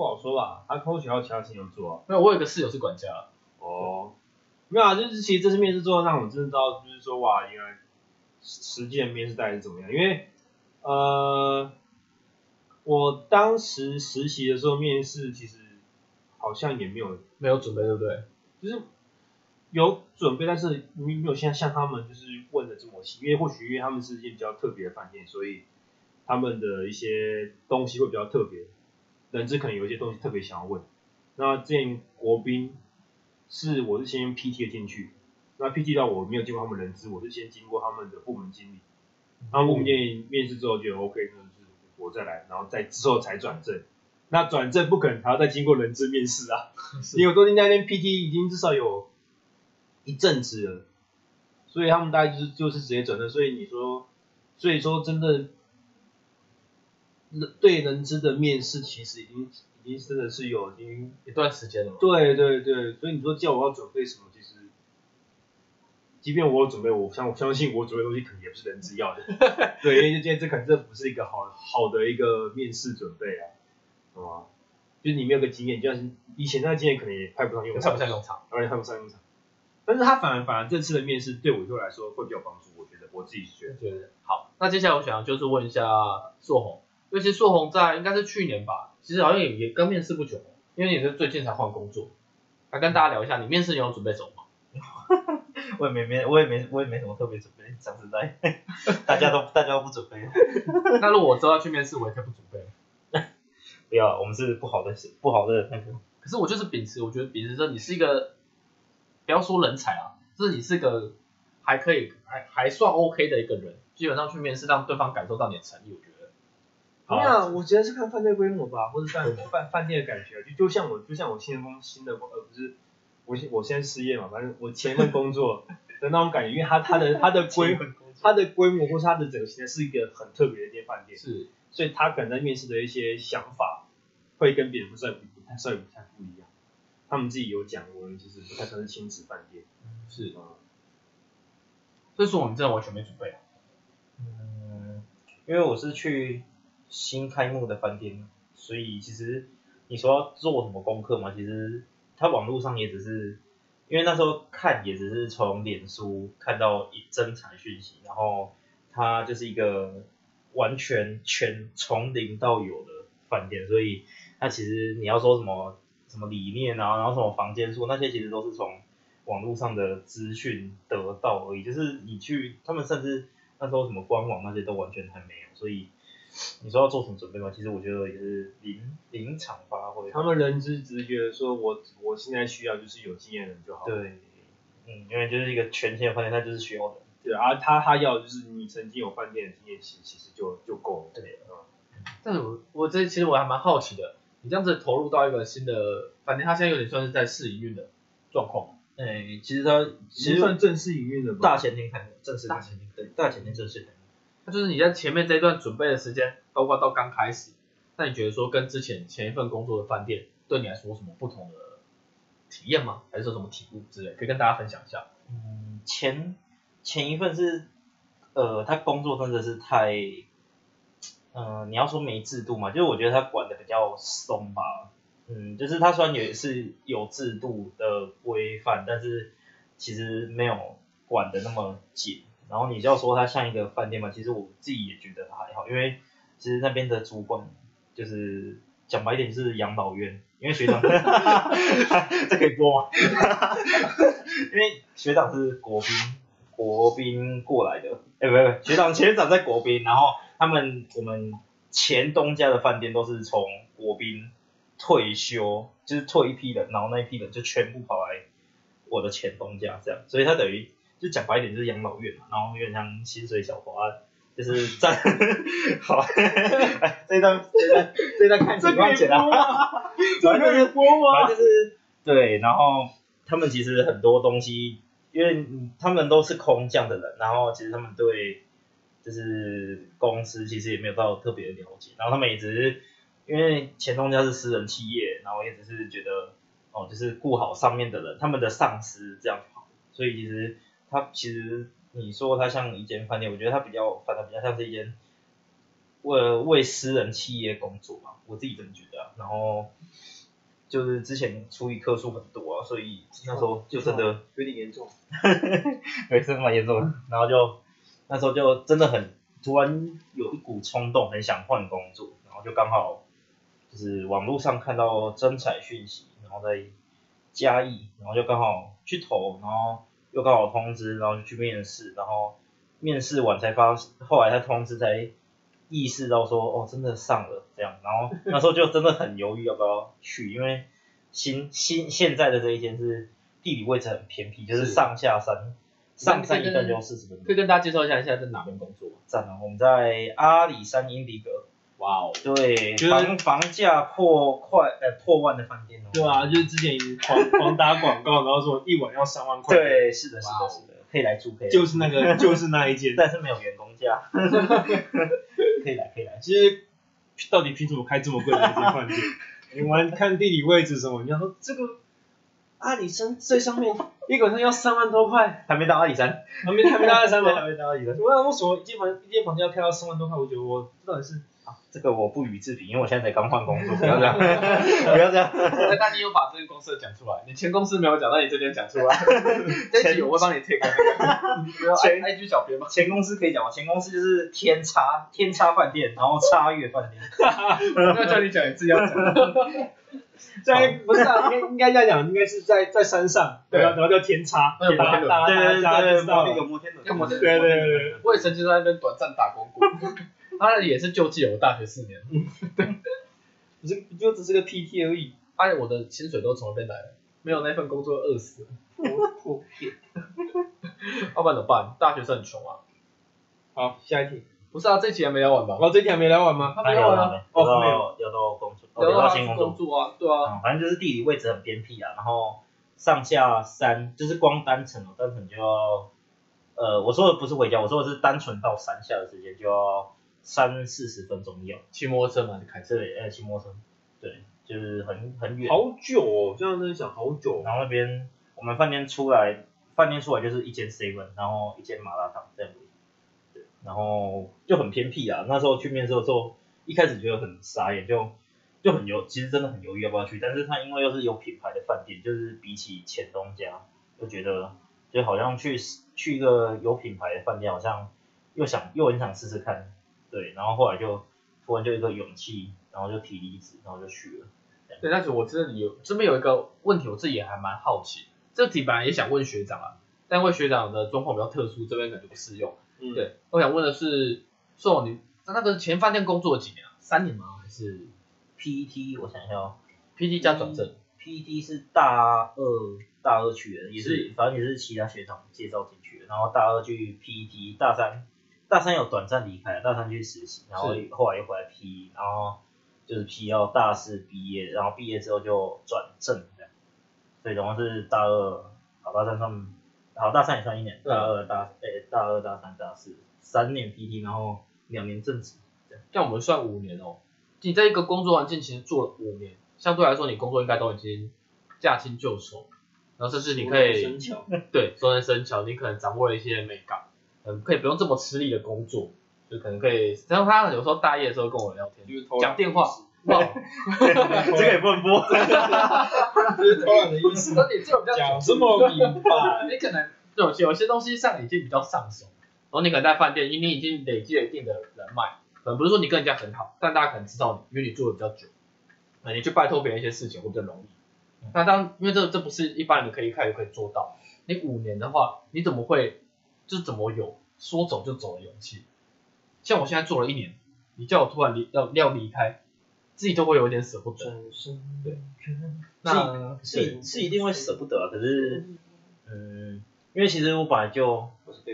不好说吧，他或许还有其他事情要做啊。没有，我有个室友是管家，哦，没有啊，就是其实这次面试之后，让我真的知道，就是说哇，原来实际的面试大概是怎么样。因为呃，我当时实习的时候面试，其实好像也没有，没有准备，对不对？就是有准备，但是没没有像像他们就是问的这么细，因为或许因为他们是一间比较特别的饭店，所以他们的一些东西会比较特别，人资可能有一些东西特别想要问。那之前国宾是我是先 PT 的进去，那 PT 到我没有经过他们人资，我是先经过他们的部门经理，然后部门经理面试之后觉得 OK，那就是我再来，然后再之后才转正。那转正不可能还要再经过人资面试啊，<laughs> 因为我都那边 PT 已经至少有一阵子了，所以他们大概就是就是直接转正，所以你说，所以说真的，人对人资的面试其实已经已经真的是有已经一段时间了嘛。对对对，所以你说叫我要准备什么，其实，即便我有准备，我相我相信我准备的东西可能也不是人资要的，<laughs> 对，因为今天这可能这不是一个好好的一个面试准备啊，好吗？就是你没有个经验，就像是以前那个经验可能也派不上用场也派不，上用场。而且派不上用场。但是他反而反而这次的面试对我对我来说会比较有帮助，我觉得我自己觉得。觉得好，那接下来我想就是问一下硕红，尤其硕红在应该是去年吧，其实好像也也刚面试不久，因为也是最近才换工作，来跟大家聊一下，你面试你有准备什么吗？<laughs> 我也没没我也没我也没什么特别准备，讲实在，大家都大家都不准备，<laughs> 那如果我之后要去面试，我也可以不准备。<laughs> 不要，我们是不好的不好的那个，可是我就是秉持，我觉得秉持着你是一个，不要说人才啊，就是你是个还可以还还算 OK 的一个人，基本上去面试让对方感受到你的诚意，我觉得。没有，我觉得是看饭店规模吧，或者饭饭饭店的感觉，就就像我就像我新的工新的工呃不是，我现我现在失业嘛，反正我前一份工作 <laughs> 的那种感觉，因为它它的它的规它的规模或是它的整个形态是一个很特别的一间饭店，是，所以他可能在面试的一些想法会跟别人不太不太稍微不太不一样。他们自己有讲，我们其实不太算是亲子饭店，是，啊、所以说我们真的完全没准备啊。嗯，因为我是去新开幕的饭店，所以其实你说要做什么功课嘛，其实他网络上也只是，因为那时候看也只是从脸书看到一真材讯息，然后他就是一个完全全从零到有的饭店，所以他其实你要说什么什么理念啊，然后什么房间数那些，其实都是从网络上的资讯得到而已，就是你去他们甚至那时候什么官网那些都完全还没有，所以你说要做什么准备吗？其实我觉得也是临临场发挥。他们人资只是觉得说我我现在需要就是有经验的人就好，对，嗯，因为就是一个全新的饭店，他就是需要的。对啊，他他要就是你曾经有饭店的经验，其其实就就够了。对嗯但是我我这其实我还蛮好奇的，你这样子投入到一个新的饭店，他现在有点算是在试营运的状况。哎、其实他其其实实算正式营运的吧。大前天开幕，正式大前天对大前天正式开幕。就是你在前面这段准备的时间，包括到刚开始，那你觉得说跟之前前一份工作的饭店对你来说有什么不同的体验吗？还是说什么体悟之类，可以跟大家分享一下？嗯，前前一份是，呃，他工作真的是太，呃，你要说没制度嘛，就是我觉得他管的比较松吧，嗯，就是他虽然也是有制度的规范，但是其实没有管的那么紧。然后你就要说它像一个饭店嘛，其实我自己也觉得还好，因为其实那边的主管就是讲白一点就是养老院，因为学长，<laughs> 这可以播吗？<laughs> 因为学长是国宾，国宾过来的，哎、不不，学长学长在国宾，然后他们我们前东家的饭店都是从国宾退休，就是退一批人，然后那一批人就全部跑来我的前东家这样，所以他等于就讲白一点就是养老院嘛，然后有点像薪水小花，就是在好，<laughs> 哎，这一段这一段这一段看情况剪啊。<laughs> 这可以播吗？反正就是对，然后他们其实很多东西，因为嗯他们都是空降的人，然后其实他们对就是公司其实也没有到特别的了解，然后他们也只是因为前东家是私人企业，然后也只是觉得哦，就是顾好上面的人，他们的上司这样就好，所以其实他其实你说他像一间饭店，我觉得他比较反而比较像是一间为为私人企业工作嘛，我自己这么觉得啊、然后。就是之前出一棵数很多啊，所以那时候就真的有点严重。<laughs> 对，真的蛮严重的。然后就那时候就真的很突然有一股冲动，很想换工作，然后后就刚好就是网络上看到征才讯息，然后在嘉义，然后就刚好去投，然后又刚好通知，然后就去面试，然后面试完才发，后来他通知才意识到说哦真的上了这样，然后那时候就真的很犹豫要不要去，<laughs> 因为新新现在的这一间是地理位置很偏僻，就是是上下山，上山一段就要四十分钟。可以跟大家介绍一下现在在哪边工作吗？赞啊！我们在阿里山英迪格，哇哦，对，就是房房价破快呃破万的饭店哦。对啊，就是之前狂狂打广告，然后说一晚要三万块，，对，是的，是的，是的，可以来住，可以就是那个 <laughs> 就是那一间。但是没有员工价，<laughs> 可以来，可以来。其实到底凭什么开这么贵的一间饭店？你们看地理位置什么，你要说这个阿里山最上面 <laughs> 一个晚上要三万多块，还没到阿里山，还没还没到阿里山，吗还？没到阿里山。我为什么一间房一间房间要开到三万多块？我觉得我到底是这个我不予置评，因为我现在才刚换工作，不要这样，不要这样。那那你有把这间公司讲出来，你前公司没有讲，那你这间讲出来。<laughs> 这一集我会帮你不要前 I G 小编吗？前公司可以讲吗？前公司就是天差天差饭店，然后差月饭店。<laughs> 要叫你讲，你自己要讲。在不是啊？应该应该这样讲，应该是在在山上，对然后然后叫天差，天轮大家大家大家知道那个摩天轮，对对对，我也曾经在那边短暂打工过，他也是救济我大学四年，<laughs> 不是不就只是个 PT 而已。哎，我的薪水都从那边来的，没有那份工作饿死了，破片。<laughs> 要不然怎么办？大学生很穷啊。好，下一题。不是啊，这期还没聊完吧？哦，这题还没聊完吗？他没有啊，聊哦没有到聊到工作，哦聊到新工作，工作啊，对啊，嗯，反正就是地理位置很偏僻啊，然后上下山就是光单程哦，单程就要，呃，我说的不是回家，我说的是单纯到山下的时间就要三四十分钟要，骑摩托车嘛，就开车。对，呃，骑摩托车，对，就是很很远，好久哦，这样真的想好久。然后那边我们饭店出来，饭店出来就是一间 seven，然后一间麻辣烫这样子，对，然后就很偏僻啊。那时候去面试的时候，一开始觉得很傻眼，就就很犹，其实真的很犹豫要不要去。但是他因为又是有品牌的饭店，就是比起前东家，就觉得就好像去去一个有品牌的饭店，好像又想又很想试试看，对。然后后来就突然就一个勇气，然后就提离职，然后就去了。对，但是我这里有这边有一个问题，我自己也还蛮好奇。这题本来也想问学长啊，但因为学长的状况比较特殊，这边可能就不适用。嗯，对，我想问的是，宋，你在那个前饭店工作了几年啊？三年吗？还是 PET 我想一下哦。PT 加转正？PET 是大二大二去的，也是反正也是其他学长介绍进去的，然后大二去 PET，大三大三有短暂离开，大三去实习，然后后来又回来 P，然后就是 P 要大四毕业，然后毕业之后就转正这样，所以总共是大二，好大三算，好大三也算一年，大二大诶、大二大三大四三年 PT，然后两年正职，这样我们算五年哦。你在一个工作环境其实做了五年，相对来说你工作应该都已经驾轻就熟，然后甚至你可以。对熟能生巧，你可能掌握了一些美感，嗯，可以不用这么吃力的工作，就可能可以。然后他有时候大夜的时候跟我聊天，就是讲电话，哇，这个也不能播，就是偷懒的意思。那你 <laughs> <laughs> 这种 <laughs> 比较讲这么明白，你可能有些有些东西上已经比较上手，然后你可能在饭店，因为你已经累积了一定的人脉，可能不是说你跟人家很好，但大家可能知道你，因为你做的比较久，那你去拜托别人一些事情会比较容易。那当因为这这不是一般人可以一开始可以做到，你五年的话，你怎么会就是怎么有说走就走的勇气？像我现在做了一年，你叫我突然离要要离开，自己都会有一点舍不得。对，那是是一定会舍不得啊，可是，嗯，因为其实我本来就，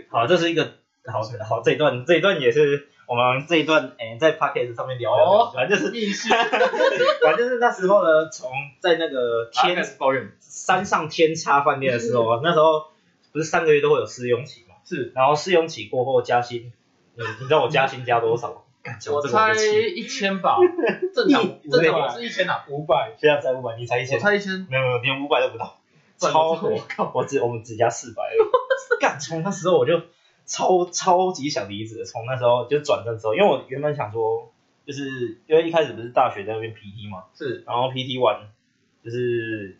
好，这是一个好好这一段这一段也是我们这一段诶、在 p o c k e t 上面聊反正就是意识 <laughs> 反正就是那时候呢，从在那个天山上天差饭店的时候，那时候不是三个月都会有试用期嘛，是然后试用期过后加薪，你你知道我加薪加多少吗？干讲这个我猜就气。一千吧，<laughs> 正常一正常是一千啊，五百，现在才五百，你才一我千，猜一千，没有没有，连五百都不到。超超多多，我只我们只加四百。<laughs> 干，从那时候我就超超级想离职的，从那时候就转正之后，因为我原本想说，就是因为一开始不是大学在那边 PT 嘛，是。然后 PT 完，就是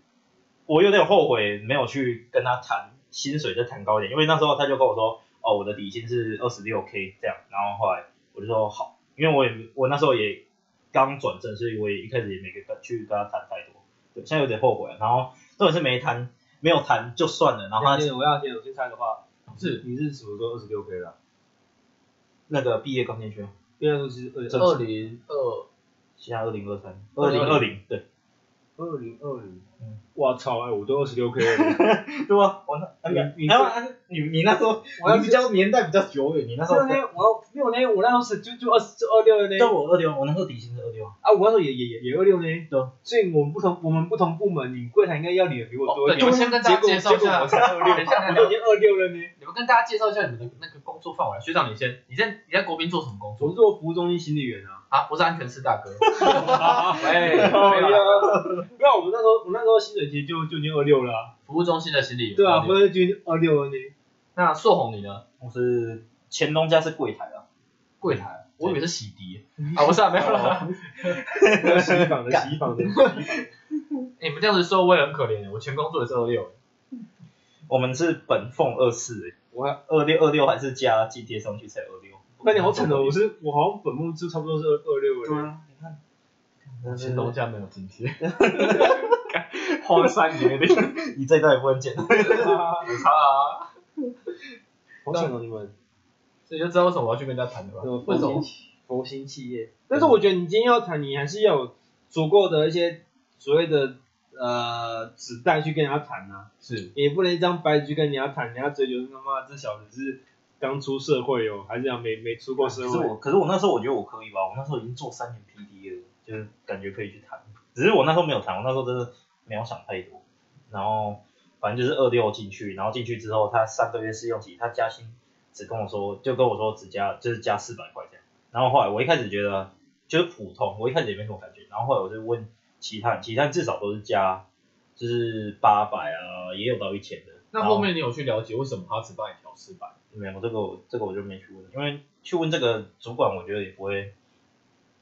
我有点后悔没有去跟他谈薪水，再谈高一点，因为那时候他就跟我说，哦，我的底薪是二十六 K 这样，然后后来我就说好，因为我也我那时候也刚转正，所以我也一开始也没跟去跟他谈太多，对，现在有点后悔了。然后重点是没谈，没有谈就算了，然后他我要先我先猜的话，是你是什么时候二十六 K 的？那个毕业刚进去，毕业的时候是二零二，现在二零二三，二零二零，对，二零二零嗯，我操，哎，我都二十六 K 了，<laughs> 对吧？我那你你你你那时候我要你比较年代比较久远，你那时候没有呢，我没有呢，我那时候是就就二十就二六了呢，对我二六，我那时候底薪是二六，啊，我那时候也也也也二六呢，对，所以我们不同我们不同部门，你柜台应该要领的比我多一点，你们先跟大家介绍一下，我才 <laughs> 二六，等一下，我都已经二六了呢。你们跟大家介绍一下你们的那个工作范围。学长，你先，你在你在国宾做什么工作？我是做服务中心行李员啊。啊，我是安全室大哥。<laughs> 喂，哎没有啦没有，我们那时候我那时候薪水其实就就已经二六了啊。服务中心的行李员。对啊，不是就二六而已。那硕红你呢？我是乾隆家是柜台啊，柜台，我以为是洗涤啊，不是啊，<laughs> 没有了。洗衣房的洗衣房的。你们这样子说我也很可怜，我前工作也是二六。我们是本俸二四，我还二六二六还是加津贴上去才二六。那你好惨哦，我是我好像本梦就差不多是二二六了。啊，你看，前东家没有津贴，荒山野岭，<laughs> 你这一段也不能剪。没差啊。好惨哦，你们。所以就知道为什么我要去跟人家谈的吧？为什么？佛心企业？但是我觉得你今天要谈，你还是要有足够的一些所谓的呃子弹去跟人家谈啊。是也不能一张白纸去跟人家谈，人家追求他妈这小子是刚出社会哦，还是讲没没出过社会？可是我，可是我那时候我觉得我可以吧，我那时候已经做三年 PD 了，就是感觉可以去谈。只是我那时候没有谈，我那时候真的没有想太多。然后反正就是二六进去，然后进去之后，他三个月试用期，他加薪只跟我说，就跟我说只加就是加四百块这样。然后后来我一开始觉得就是普通，我一开始也没什么感觉。然后后来我就问其他人，其他人至少都是加就是八百啊，也有到一千的。那后面你有去了解为什么他只帮你调四百？没有，这个我这个我就没去问，因为去问这个主管，我觉得也不会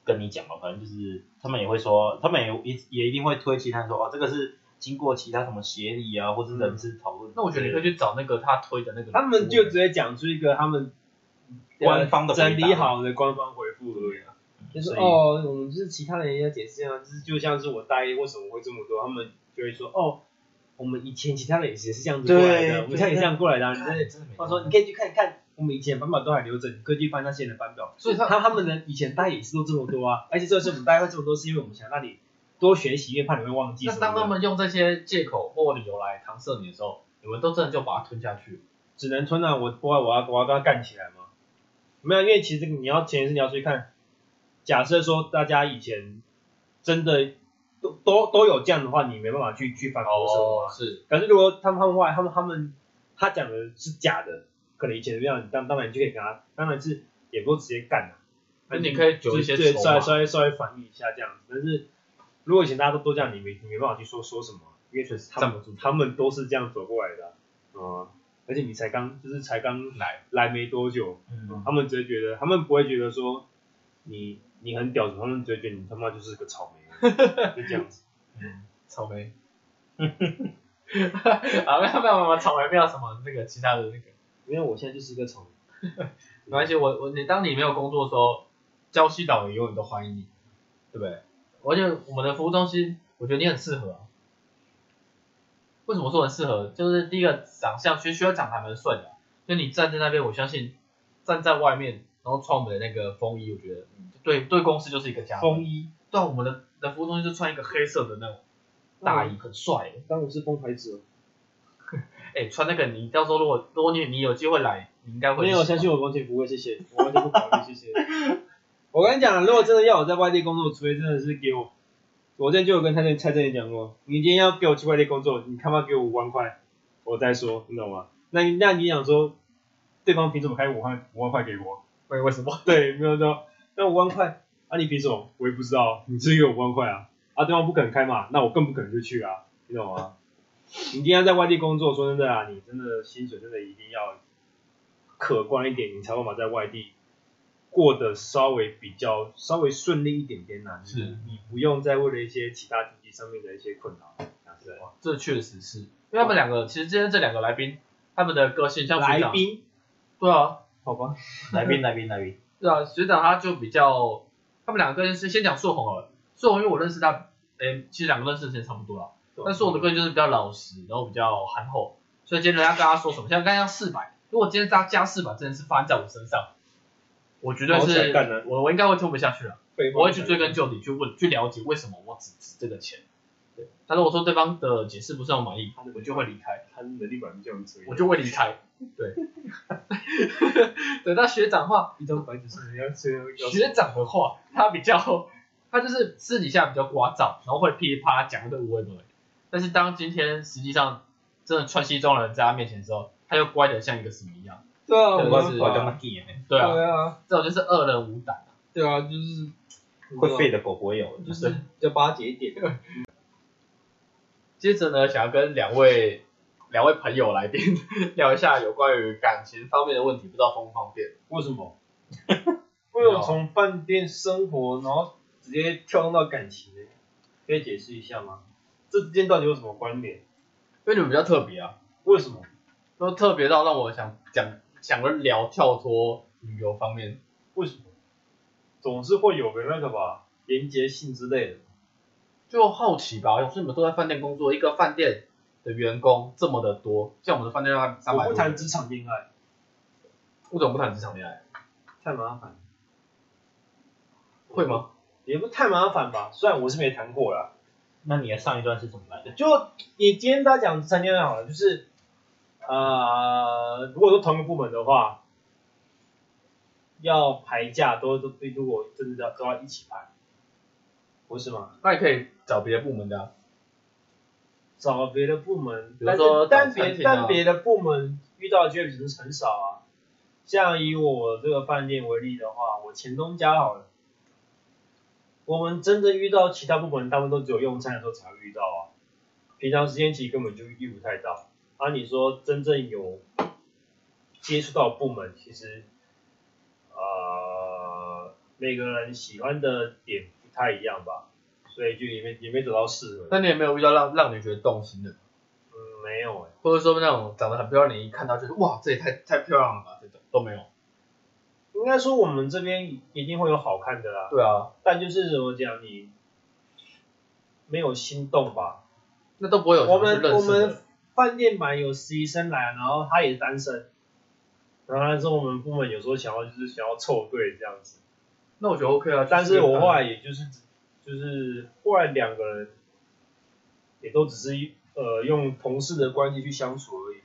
跟你讲嘛，反正就是他们也会说，他们也也也一定会推其他人说，哦，这个是经过其他什么协理啊，或是人事讨论。那我觉得你可以去找那个他推的那个，他们就直接讲出一个他们官方的整理好的官方回复而已啊。就是哦，我们就是其他人也要解释啊，就是就像是我大一为什么会这么多，他们就会说哦，我们以前其他人也是这样子过来的，我们现在也这样过来的啊。你真的真的没他说你可以去看看，我们以前版本都还留着，你可以去翻那些人的版表。所以他他他们的以前大家也是都这么多啊，而且这次我们大概会这么多，是因为我们想让你多学习，因为怕你会忘记什那。当他们用这些借口或理由来搪塞你的时候，你们都真的就把它吞下去。只能吞啊，我不然我要我要跟他干起来吗？没有，因为其实你要前提是你要去看，假设说大家以前真的都都都有这样的话，你没办法去去反驳什么嘛。是，可是如果他们他们后来他们他们他讲的是假的，可能以前怎么样，当当然你就可以跟他，当然是也不直接干啊。那你可以就一些对稍微稍微稍微反应一下这样子，但是如果以前大家都都这样，你没你没办法去说说什么，因为确实他们他们都是这样走过来的啊、嗯，而且你才刚就是才刚来。来没多久，嗯，他们只会觉得他们不会觉得说你你很屌，他们只会觉得你他妈就是个草莓，就这样子。草莓。啊，没有没有没有，草莓没有什么那个其他的那个，因为我现在就是一个草莓，没关系，我我你当你没有工作的时候，礁溪岛也永远都欢迎你，对不对？而且我们的服务中心，我觉得你很适合啊。为什么说很适合？就是第一个长相，学学长还蛮帅的啊、就你站在那边，我相信站在外面，然后穿我们的那个风衣，我觉得嗯对对公司就是一个加分。风衣，对啊，我们的的服务中心就穿一个黑色的那种大衣，很帅的。当我是风牌子，<laughs> 哎、穿那个你到时候如果如果你你有机会来，你应该会没有，相信我，完全不会，谢谢，我完全不考虑，谢谢。<laughs> 我跟你讲，如果真的要我在外地工作，除非真的是给我，我之前就有跟蔡正蔡正也讲过，你今天要给我去外地工作，你他妈给我五万块，我再说，你懂吗？那你那你想说，对方凭什么开五万五万块给我？为为什么？<laughs> 对，没有说那五万块，啊你凭什么？我也不知道，你只给我五万块啊，啊对方不肯开嘛，那我更不可能就去啊，你懂吗？<laughs> 你今天在外地工作，说真的啊，你真的薪水真的一定要可观一点，你才有办法在外地过得稍微比较稍微顺利一点点呐、是你你不用再为了一些其他经济上面的一些困扰，啊对。这确实是，因为他们两个，其实今天这两个来宾，他们的个性像学长，来宾，对啊，好吧，来宾来宾来宾，对啊，学长他就比较他们两个是先讲硕红好了，硕红因为我认识他，哎，其实两个认识的时间差不多了，但硕红的个性就是比较老实，然后比较憨厚，所以今天人家跟他说什么，像刚刚四百，如果今天他加四百这件事发生在我身上，我绝对是我我应该会撑不下去了。我会去追根究底，去问去了解为什么我只值这个钱。对，但如果说对方的解释不是让我满意，我就会离开，他能力本来就这样子，我就会离开。对，<laughs> 对，那学长的话，一张白纸是人家这样要学长的话，他比较，他就是私底下比较聒噪，然后会噼里啪啦讲一堆无谓的。但是当今天实际上真的穿西装的人在他面前的时候，他又乖的像一个什么一样。对啊，对我就是我跟们法他记呢，对啊，对啊，这种就是恶人无胆啊。对啊，就是会吠的狗不会有，就是比较巴结一点。<laughs> 接着呢，想要跟两位两位朋友来宾 <laughs> 聊一下有关于感情方面的问题，不知道方不方便？为什么？<laughs> 为什么从饭店生活，然后直接跳动到感情呢？可以解释一下吗？这之间到底有什么关联？因为你们比较特别啊，为什么？都特别到让我想讲想着聊跳脱旅游方面。为什么？总是会有个那个吧，连接性之类的。就好奇吧，有时候你们都在饭店工作，一个饭店的员工这么的多，像我们的饭店要三百多人，我不谈职场恋爱，我怎么不谈职场恋爱？太麻烦。会吗？也不太麻烦吧，虽然我是没谈过啦。那你的上一段是怎么来的？就你今天大家讲职场恋爱好了，就是呃，如果说同一个部门的话，要排假都都如果真的要都要一起排，不是吗？那你可以找别的部门的、啊，找别的部门，比如说是但别找餐厅啊但别的部门遇到的机会其实很少啊。像以我这个饭店为例的话，我前东家好了，我们真的遇到其他部门，他们都只有用餐的时候才会遇到啊，平常时间其实根本就遇不太到。啊，你说真正有接触到的部门，其实呃每个人喜欢的点不太一样吧，所以就也没也没找到适合。那你有没有遇到让让你觉得动心的？嗯，没有哎、或者说那种长得很漂亮，你一看到就是哇，这也太太漂亮了吧？这种都没有。应该说我们这边一定会有好看的啦，对啊，但就是怎么讲，你没有心动吧？那都不会有我们去认识我们。饭店版有实习生来，然后他也是单身，然后他说我们部门有时候想要就是想要凑对这样子，那我觉得 OK 啊，但是我后来来也就是就是后来两个人也都只是呃用同事的关系去相处而已，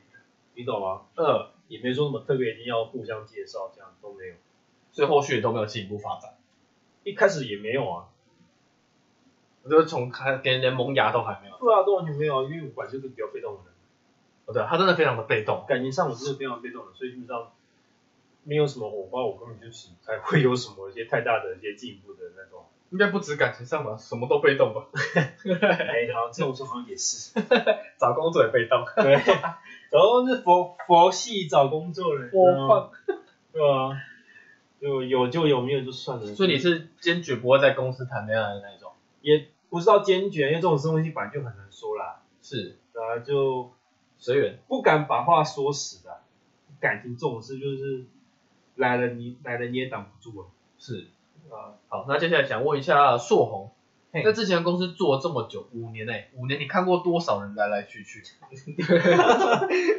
你懂吗？呃，也没说什么特别一定要互相介绍，这样都没有，所以后续也都没有进一步发展。一开始也没有啊。我就是从开连连萌芽都还没有。对啊，都完全没有啊，因为我本来就是比较被动的人。哦，对，他真的非常的被动。感情上我真的非常被动的，所以基本上没有什么火花，我根本就是不太会有什么一些太大的一些进步的那种。应该不止感情上吧，什么都被动吧。<laughs> 哎，好，这种说好像也是。<laughs> 找工作也被动。<laughs> 对，然后是佛佛系找工作人，我放。对啊，就有就有，没有就算了。所以你是坚决不会在公司谈恋爱的那一种？也不知道坚决，因为这种东西本来就很难说啦。是，对啊，就随缘。不敢把话说死的。感情这种事就是来了你来了你也挡不住啊。是。啊，好，那接下来想问一下硕红，嘿在之前公司做了这么久，五年内，五年你看过多少人来来去去？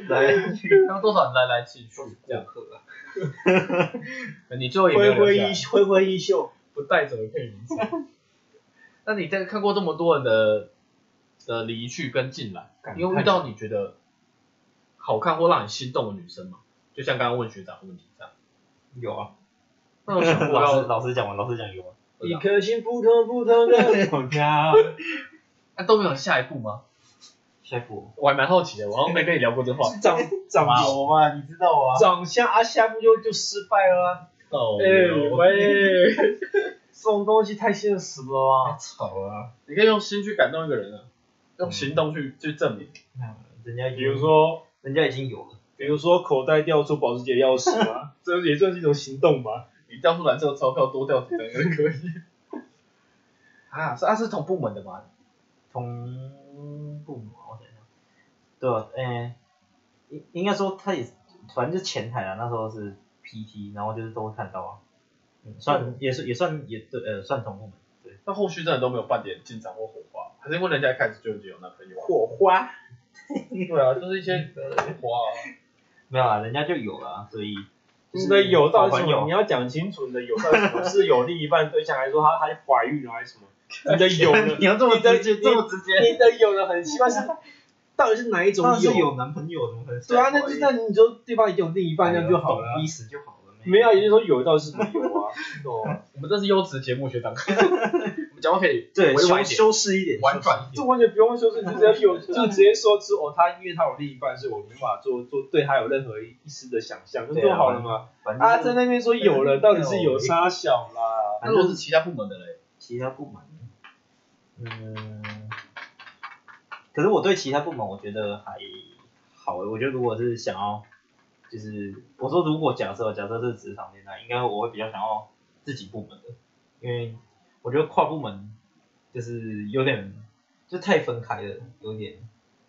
来去，看过多少人来来去去？这样，客啊，你最后也没有挥挥衣挥挥衣袖。不带走一片云彩。<laughs> 那你在看过这么多人的的离去跟进来，感你有遇到你觉得好看或让你心动的女生吗？就像刚刚问学长的问题这样。有啊。那我想过老师要，老师讲完，老师讲有啊。一颗心扑通扑通的跳。<laughs> 那都没有下一步吗？下一步，我还蛮好奇的，我好像没跟你聊过这话。<laughs> 长长有嘛？你知道啊？长相啊，下一步就就失败了啊。哦哎喂，<laughs> 这种东西太现实了啊。吵啊！你可以用心去感动一个人啊，用行动去去证明。人家已经比如，说，人家已经有了。比如说口袋掉出保时捷钥匙啊，<laughs> 这也算是一种行动吧。你掉出蓝色钞票多掉几张也可以。<laughs> 啊，是啊，是同部门的吗？同部门，我想想，对啊，诶、应应该说他也，反正就是前台啊，那时候是 PT，然后就是都会看到啊，嗯算也是也算也对呃算同部门。对，那后续真的都没有半点进展或火花，还是因为人家一开始就已经有男朋友？火花对啊，就是一些火花啊。没有啊，人家就有了啊，所以你的有到底是什么？你要讲清楚你的有到底是什么？是有另一半对象，还是说她还怀孕了，还是什么？<laughs> 你的有呢？你要这么直接这么直接你的有了很奇怪，是到底是哪一种当然是有男朋友，怎么可能？对啊，那就那你就对方已经有另一半，这样就好了啊。<laughs> 意思就好了。没有，也就是说有到底是什么有啊？哦，<laughs> 我们这是优质节目，学长。讲话可以对，修委婉一点，修饰一点，婉转一点。这完全不用修饰你只要有，就直接说出哦，他因为他有另一半，所以我无法做做对他有任何一丝的想象，就做好了嘛。反正啊，在那边说有了，到底是有差小啦？那如果是其他部门的嘞？其他部门，嗯，可是我对其他部门我觉得还好欸，我觉得如果是想要，就是我说如果假设假设是职场恋爱，应该我会比较想要自己部门的，因为我觉得跨部门就是有点就太分开了，有点。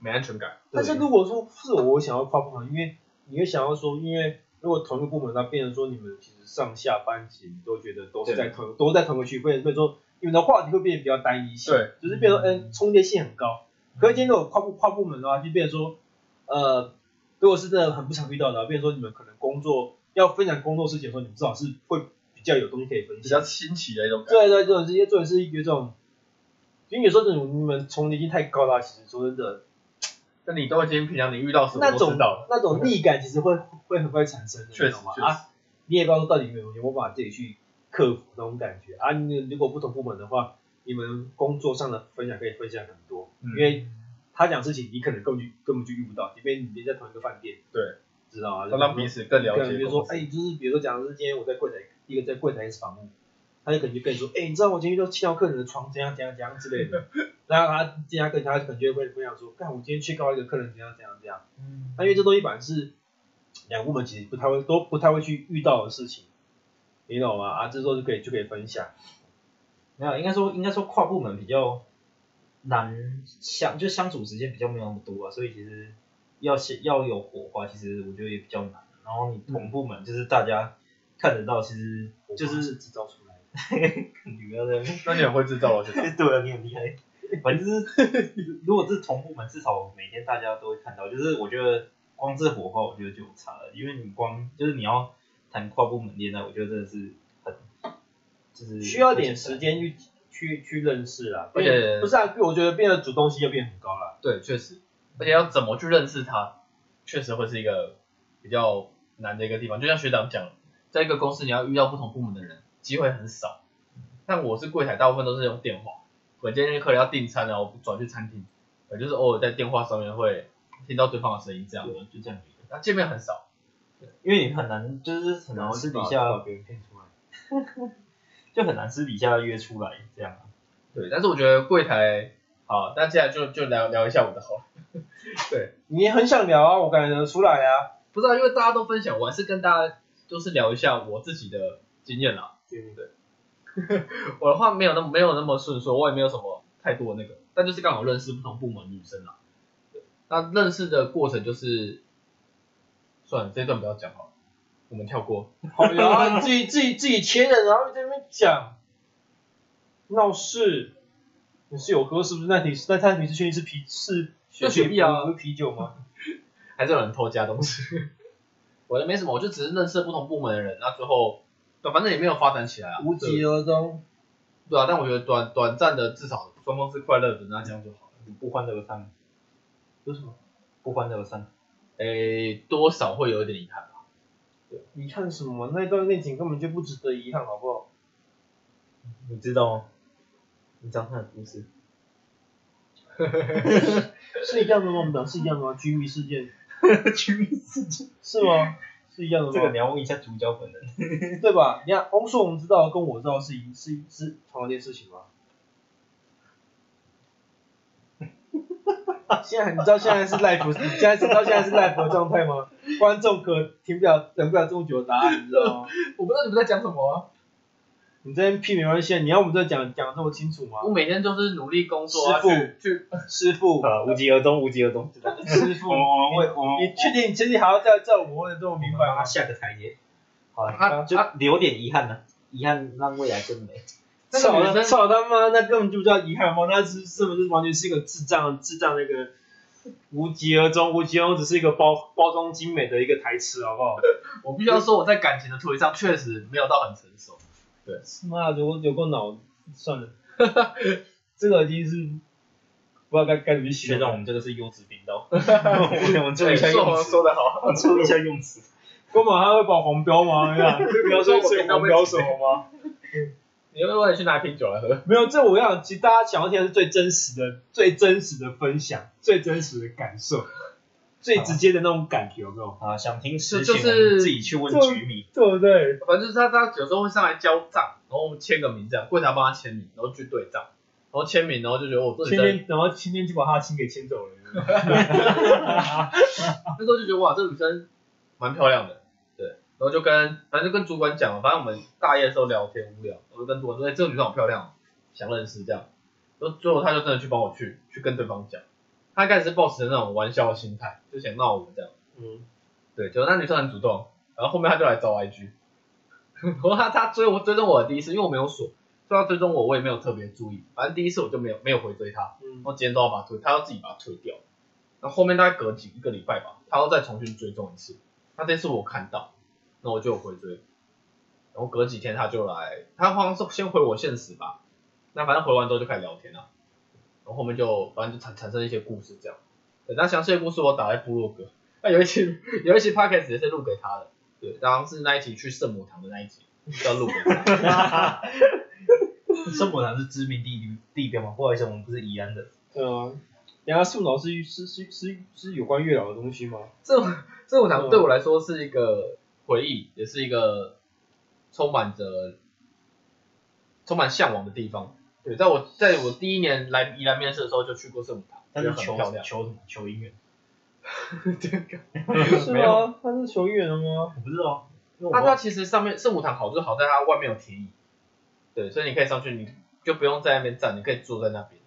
没安全感。但是如果说是我想要跨部门，因为你会想要说，因为如果同一个部门，那变成说你们其实上下班其实都觉得都是在同都在同个区，变变成说你们的话题会变得比较单一性，对，就是变成嗯重叠性很高。可是今天如果跨部跨部门的话，就变成说呃，如果是真的很不常遇到的，变成说你们可能工作要分享工作事情的时候，你们至少是会比较有东西可以分享比较。新奇的一种感觉。对对，这种这些这种是有这种，因为有时候这种你们重叠性太高了，其实说真的。那你都已经平常你遇到什么那种知道了，那种逆感其实会会很快产生的，确实你懂吗？确实啊，你也不知道到底有没有有没有办法自己去克服那种感觉啊。你如果不同部门的话，你们工作上的分享可以分享很多，嗯因为他讲事情你可能根本就根本就遇不到，即便你在同一个饭店，对，知道吗？要让彼此更了解。比如说，哎，就是比如说讲的是今天我在柜台，一个在柜台是房务，他就可能就跟你说，哎，你知道我今天遇到七号客人的床怎样怎样怎样之类的，然后他今天跟他可能就会分享说，看我今天去告一个客人怎样怎样怎样。嗯，那因为这东西本来是两部门其实不太会都不太会去遇到的事情，你懂吗？啊，这时候就可以就可以分享。没有，应该说应该说跨部门比较难相，就相处时间比较没有那么多啊，所以其实要先要有火花，其实我觉得也比较难。然后你同部门就是大家看得到，其实就是制造出来的。<laughs> 你不要在那边那你很会制造，我觉得。<laughs> 对啊，你很厉害。反正就是，如果是同部门，至少每天大家都会看到。就是我觉得光这火花，我觉得就有差了，因为你光就是你要谈跨部门恋爱，我觉得真的是很，就是需要点时间去去去认识啦，而且不是啊，我觉得变得主动性要变很高了。对，确实，而且要怎么去认识他，确实会是一个比较难的一个地方。就像学长讲，在一个公司你要遇到不同部门的人，机会很少。但我是柜台，大部分都是用电话。我今天客人要订餐然后转去餐厅，我就是偶尔在电话上面会听到对方的声音，这样的，就这样。那见面很少，因为你很难，就是很难私底下把别人骗出来。<laughs> 就很难私底下约出来这样啊。对。但是我觉得柜台好，那接下来就就聊聊一下我的好了。<laughs> 对，你也很想聊啊，我感觉得出来啊。不知道，因为大家都分享，我还是跟大家就是聊一下我自己的经验啦。对对对，<laughs> 我的话没有那么没有那么顺遂，我也没有什么太多那个，但就是刚好认识不同部门女生啦。对，那认识的过程就是，算了，这段不要讲好了，我们跳过。好呀，你自己自己自己前人，然后在那边讲闹事。你是有喝是不是？那你那他你是确定是啤是就雪碧啊不是啤酒吗？<laughs> 还是有人偷加东西。我的没什么，我就只是认识不同部门的人，那最后，对，反正也没有发展起来啊。无疾而终。对啊，但我觉得短短暂的，至少双方是快乐的，那这样就好了。不欢而散，为什么？不欢而散。诶，多少会有一点遗憾吧。遗憾什么？那段恋情根本就不值得遗憾，好不好？你知道吗？你知道他的故事？<laughs> 是一样的吗？我们讲是一样的吗？居民事件居民事件。是吗？是一样的吗？这个你要问一下主角本人。<laughs> 对吧？你看，翁硕我们知道跟我知道是一是是同一件事情吗？<laughs> 现在你知道现在是 live，你现在知道现在是 live 的状态吗？观众可听不了，等不了这么久的答案，你知道吗？<laughs> 我不知道你们在讲什么啊。你这边屁没关系，你要我们这讲讲得这么清楚吗我？每天都是努力工作啊，师傅去去，师傅，啊，无疾而终，无疾而终。师傅，<laughs> 我们会，我们你确定？你确定还要再再我们问的这么明白吗？下个台阶。好了，啊就留点遗憾呢。遗憾让未来更美。<laughs> 操操他妈，那根本就不叫遗憾吗？那是是不是完全是一个智障智障那个无疾而终，无疾而终只是一个包包装精美的一个台词，好不好？<laughs> 我必须要说，我在感情的处理上确实没有到很成熟。妈的，有有够脑，算了，<laughs> 这个已经是不知道该该怎么去形容。学长，我们这个是优质频道，<laughs> 我们注意一下用词，说的好，注意一下用词。干嘛他会把黄标吗？这样，<laughs> 就不要说是黄标什么吗？你要不要去拿一瓶酒来喝？没有，这我想，其实大家想要听的是最真实的、最真实的分享、最真实的感受、最直接的那种感觉，有没有？啊，想听实情，就是自己去问局米。对不对？反正就是他，他有时候会上来交账，然后签个名这样，柜台帮他签名，然后去对账，然后签名，然后就觉得我这女生，今天，然后今天就把他的亲给牵走了。<laughs> <laughs> 那时候就觉得哇，这女生蛮漂亮的，对，然后就跟反正就跟主管讲，反正我们大夜的时候聊天无聊，我就跟主管说，哎、这个女生好漂亮，想认识这样，然后最后他就真的去帮我去去跟对方讲，他一开始是抱持着那种玩笑的心态，就想闹我们这样。嗯，对，就那女生很主动，然后后面他就来找我 IG，然后她她追我追踪我的第一次，因为我没有锁，所以他追踪我我也没有特别注意，反正第一次我就没有没有回追他，嗯。然后今天都要把他推，他要自己把他推掉，然后后面大概隔几一个礼拜吧，他要再重新追踪一次，那这次我看到，那我就有回追，然后隔几天他就来，他好像是先回我现实吧，那反正回完之后就开始聊天了，然后后面就反正就产产生一些故事这样，对，那详细的故事我打在部落格。那有一期有一期 podcast 也是录给他的，对，然后是那一期去圣母堂的那一集，要录给他。<laughs> 圣母堂是知名地地标吗？不好意思，我们不是宜安的。对啊。等下树脑是是是是是有关月老的东西吗？圣圣母堂对我来说是一个回忆，也是一个充满着充满向往的地方。对，在我在我第一年来宜兰面试的时候就去过圣母堂，但是很漂亮。求什么？求姻缘？<laughs> 这个 <laughs> 是吗？他是求月的吗？我不知道，因为它其实上面圣母堂好就是好在它外面有铁椅，对，所以你可以上去，你就不用在那边站，你可以坐在那边，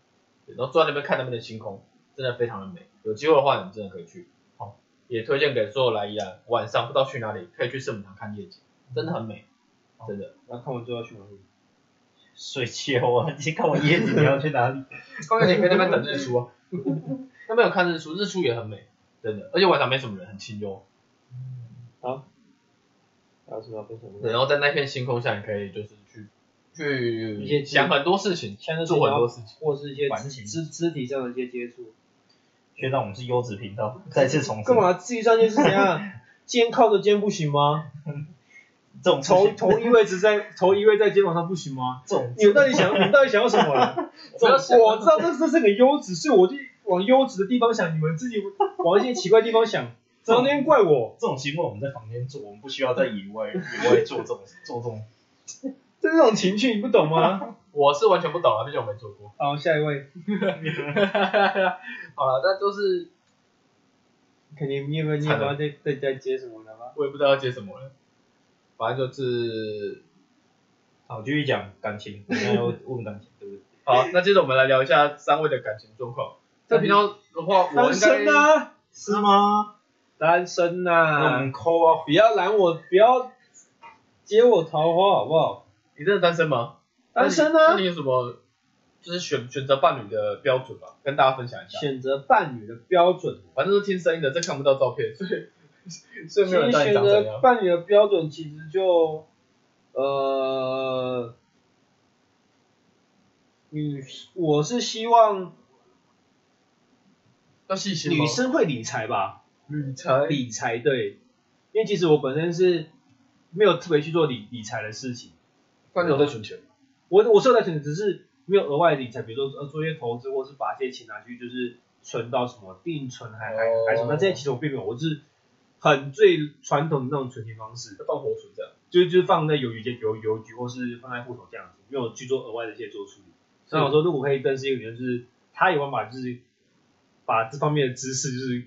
对，然后坐在那边看那边的星空，真的非常的美。有机会的话，你们真的可以去。好，也推荐给所有来宜兰晚上不知道去哪里，可以去圣母堂看夜景，真的很美，真的。那看完之后要去哪里？睡觉啊！你先看我椰子，你要去哪里？刚才你可以那边等日出啊，那边有看日出，日出也很美，真的，而且晚上没什么人，很清幽。还有什么然后在那片星空下，你可以就是去去想很多事情，像是做很多事情。或是一些肢肢体上的一些接触。学长，我们是优质频道，再次重申。干？嘛自己上肩是怎样？<laughs> 肩靠着肩不行吗？这种头头头依偎只在 <laughs> 头一位在肩膀上不行吗？这种你到底想你到底想要什么 <laughs> 我知道这这是个优质，所以我就往优质的地方想，你们自己往一些奇怪的地方想，<laughs> 整天怪我，这种行为我们在房间做，我们不需要在野外野外做这种做这种。这是种情趣，你不懂吗？我是完全不懂啊，毕竟我没做过。好，下一位，好了，那都是肯定你有没有你有没有在在在接什么了吗？我也不知道要接什么了，反正就是好，继续讲感情，我们要问感情，对不对？好。那接着我们来聊一下三位的感情状况。在平常的话，我单应该身啊，是吗？单身那我呐，们扣啊，不要拦我，不要接我桃花好不好？你真的单身吗？单身啊那你那你，有什么就是选选择伴侣的标准吧？跟大家分享一下。选择伴侣的标准，反正都听声音的，这看不到照片，所以 <laughs> 所以其没有人知道你实选长怎样。择伴侣的标准其实就呃，女我是希望要细心吗女生会理财吧，理财理财对，因为其实我本身是没有特别去做理理财的事情，关键我在存钱。我我是有在存，只是没有额外的理财，比如说呃做一些投资，或是把这些钱拿去就是存到什么定存还还还什么，那这些其实我并没有，我是很最传统的那种存钱方式，放活存这样。就就是放在邮局邮邮局或是放在户头这样子，没有去做额外的一些做处理。所以我说，如果可以认识一个女生，就是她有办法，就是把这方面的知识就是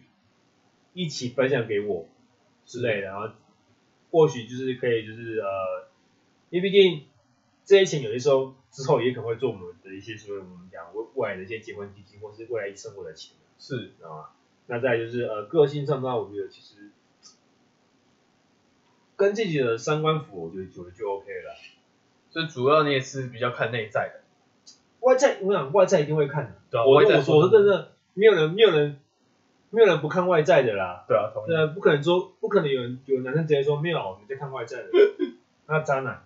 一起分享给我之类的，然后或许就是可以就是呃，因为毕竟这些钱有些时候之后也可能会做我们的一些所谓我们讲未未来的一些结婚基金或是未来生活的钱，是知道吗？那再就是呃个性上的话，我觉得其实跟自己的三观符，我觉得就就 OK 了。所以主要你也是比较看内在的，外在，我想外在一定会看的。对啊我我外在说我说真的，没有人没有人没有人不看外在的啦。对啊，同意。对啊，不可能说不可能有人有男生直接说没有，我在看外在的，<laughs> 那渣男，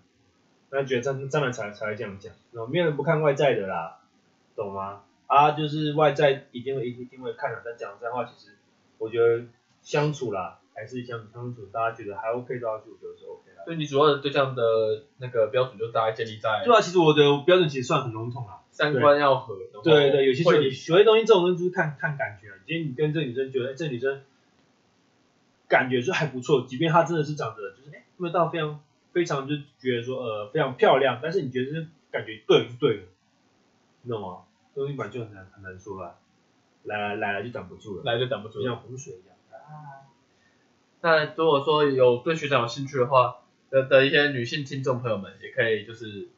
那觉得渣渣男才才会这样讲，然后没有人不看外在的啦，懂吗？啊，就是外在一定会一定会看的，但讲这样的话，其实我觉得相处啦，还是相处相处，大家觉得还 OK 的话，就我觉得是 OK 啦。所以你主要的对象的那个标准就大概建立在对啊，其实我的标准其实算很笼统啦。三观要合，然后对对，有些会有有些东西这种东西就是看看感觉啊。今天你跟这个女生觉得，哎，这女生感觉就还不错，即便她真的是长得就是哎，没有到非常非常就觉得说呃非常漂亮，但是你觉得是感觉对就对了，你懂吗？这东西本来就很难很难说啦，来来来了就挡不住了，来就挡不住就。像洪水一样啊。那如果说有对学长有兴趣的话，的的一些女性听众朋友们，也可以就是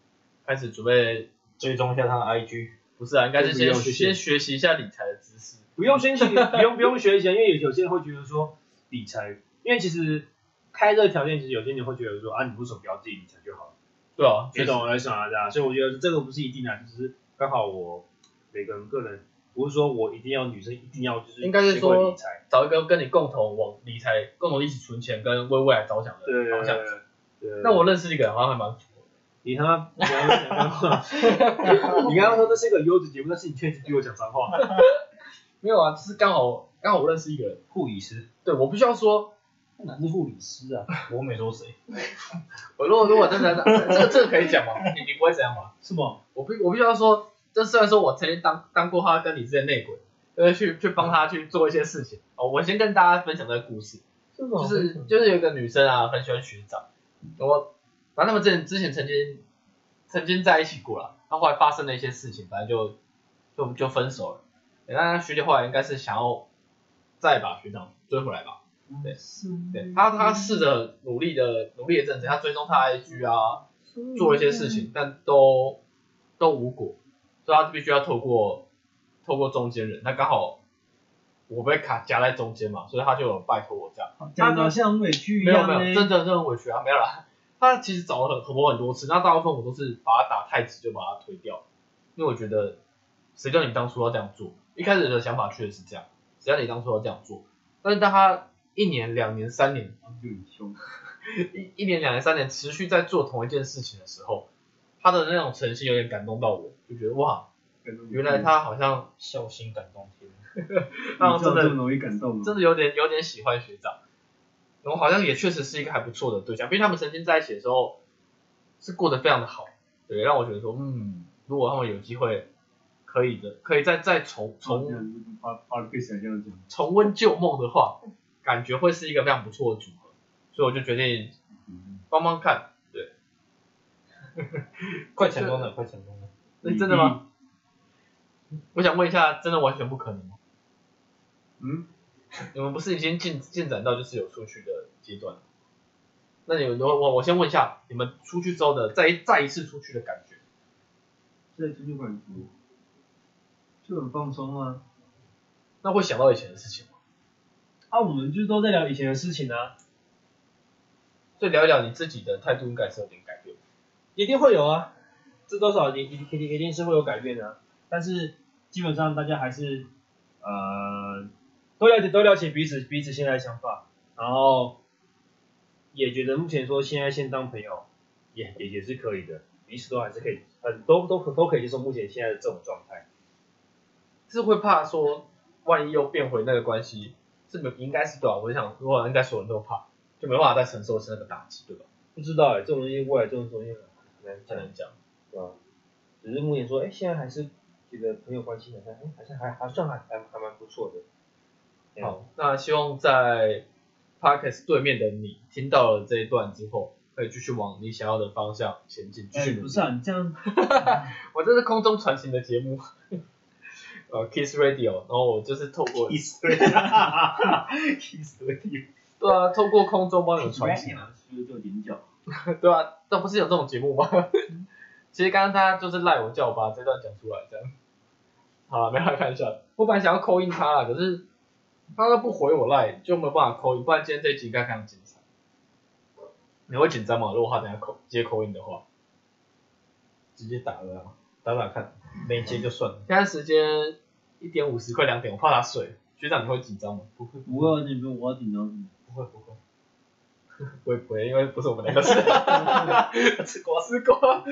开始准备，追踪一下他的 IG，不是啊，应该是先先学习一下理财的知识。不用先学，不用不用学习，因为有有些人会觉得说理财，因为其实开这个条件，其实有些人会觉得说啊，你为什么不要自己理财就好了？对啊，你懂我在想啊，这样，所以我觉得这个不是一定的，只是刚好我每个人个人，不是说我一定要女生一定要就是应该是说理财，找一个跟你共同往理财、共同一起存钱跟为未来着想的对方向。对。那我认识一个人，好像还蛮符合的。你他妈，<laughs> 你刚刚说这是一个优质节目，但是你确实逼我讲脏话。<laughs> 没有啊，就是刚好刚好我认识一个人，护理师，对我必须要说，哪是护理师啊？<laughs> 我没说谁，我如果如果真的这个这个可以讲吗？你你不会这样吗？是吗？我必我必须要说，这虽然说我曾经当当过他跟你之间内鬼，呃，去去帮他去做一些事情。哦，我先跟大家分享这个故事，就是就是有一个女生啊，很喜欢学长，我反正他们之前之前曾经曾经在一起过了，那后来发生了一些事情，反正就就就分手了。那学姐后来应该是想要再把学长追回来吧。对对，他他试着努力的努力的阵子，他追踪他 IG 啊，做一些事情，但都都无果，所以他必须要透过透过中间人，那刚好我被卡夹在中间嘛，所以他就有拜托我这样。讲的像很委屈一没有没有，真的真的很委屈啊，没有啦。他其实找了很很多很多次，那大部分我都是把他打太直就把他推掉，因为我觉得谁叫你当初要这样做？一开始的想法确实是这样，谁叫你当初要这样做？但是当他一年、两年、三年，就很凶。<laughs> 一一年、两年、三年持续在做同一件事情的时候，他的那种诚心有点感动到我，就觉得哇，原来他好像孝心感动天，<laughs> 他好像真的容易感动真的有点有点喜欢学长，然后好像也确实是一个还不错的对象，毕竟他们曾经在一起的时候是过得非常的好，对，让我觉得说，嗯，如果他们有机会可以的，可以再再重重重温旧梦的话，感觉会是一个非常不错的组合，所以我就决定帮帮看，对，<laughs> 快成功了，快成功了。那真的吗？我想问一下，真的完全不可能吗？嗯，你们不是已经进进展到就是有出去的阶段了？那你们我我我先问一下，你们出去之后的再再一次出去的感觉？这出去感觉就很放松啊。那会想到以前的事情吗？啊，我们就都在聊以前的事情啊，所以聊一聊你自己的态度应该是有点改变。一定会有啊，这多少年一定一定一定是会有改变的啊、但是基本上大家还是呃都了解都了解彼此彼此现在的想法，然后也觉得目前说现在先当朋友也也也是可以的，彼此都还是可以很都都都可以接受目前现在的这种状态。是会怕说，万一又变回那个关系，是没应该是对吧、我想，如果应该所有人都怕，就没办法再承受是那个打击，对吧？不知道哎、这种东西未来这种东西很难讲，才能讲。对吧？只是目前说，哎、现在还是觉得朋友关系好像，哎、好像还还算还还还蛮不错的。好，那希望在 Parkes 对面的你听到了这一段之后，可以继续往你想要的方向前进，继续努力。不是啊，你这样 <laughs> 我这是空中传情的节目，呃，Kiss Radio，然后我就是透过，kiss kiss 对啊，透过空中帮你们传情，就就点脚。<laughs> 对啊，这不是有这种节目吗？<laughs> 其实刚刚他就是赖我叫我把这段讲出来，这样。好了，没法看玩笑，我本来想要扣印他了，可是他都不回我赖，就没有办法扣印，不然今天这一集应该非常紧张。你会紧张吗？如果他等下扣接扣印的话，直接打了，打打看，没接就算了。现在时间一点五十，快两点，我怕他睡。学长你会紧张吗？不会，不会，你张，我紧张不会，不会。<laughs> 我不会，因为不是我们两个吃，吃 <laughs> 过吃过。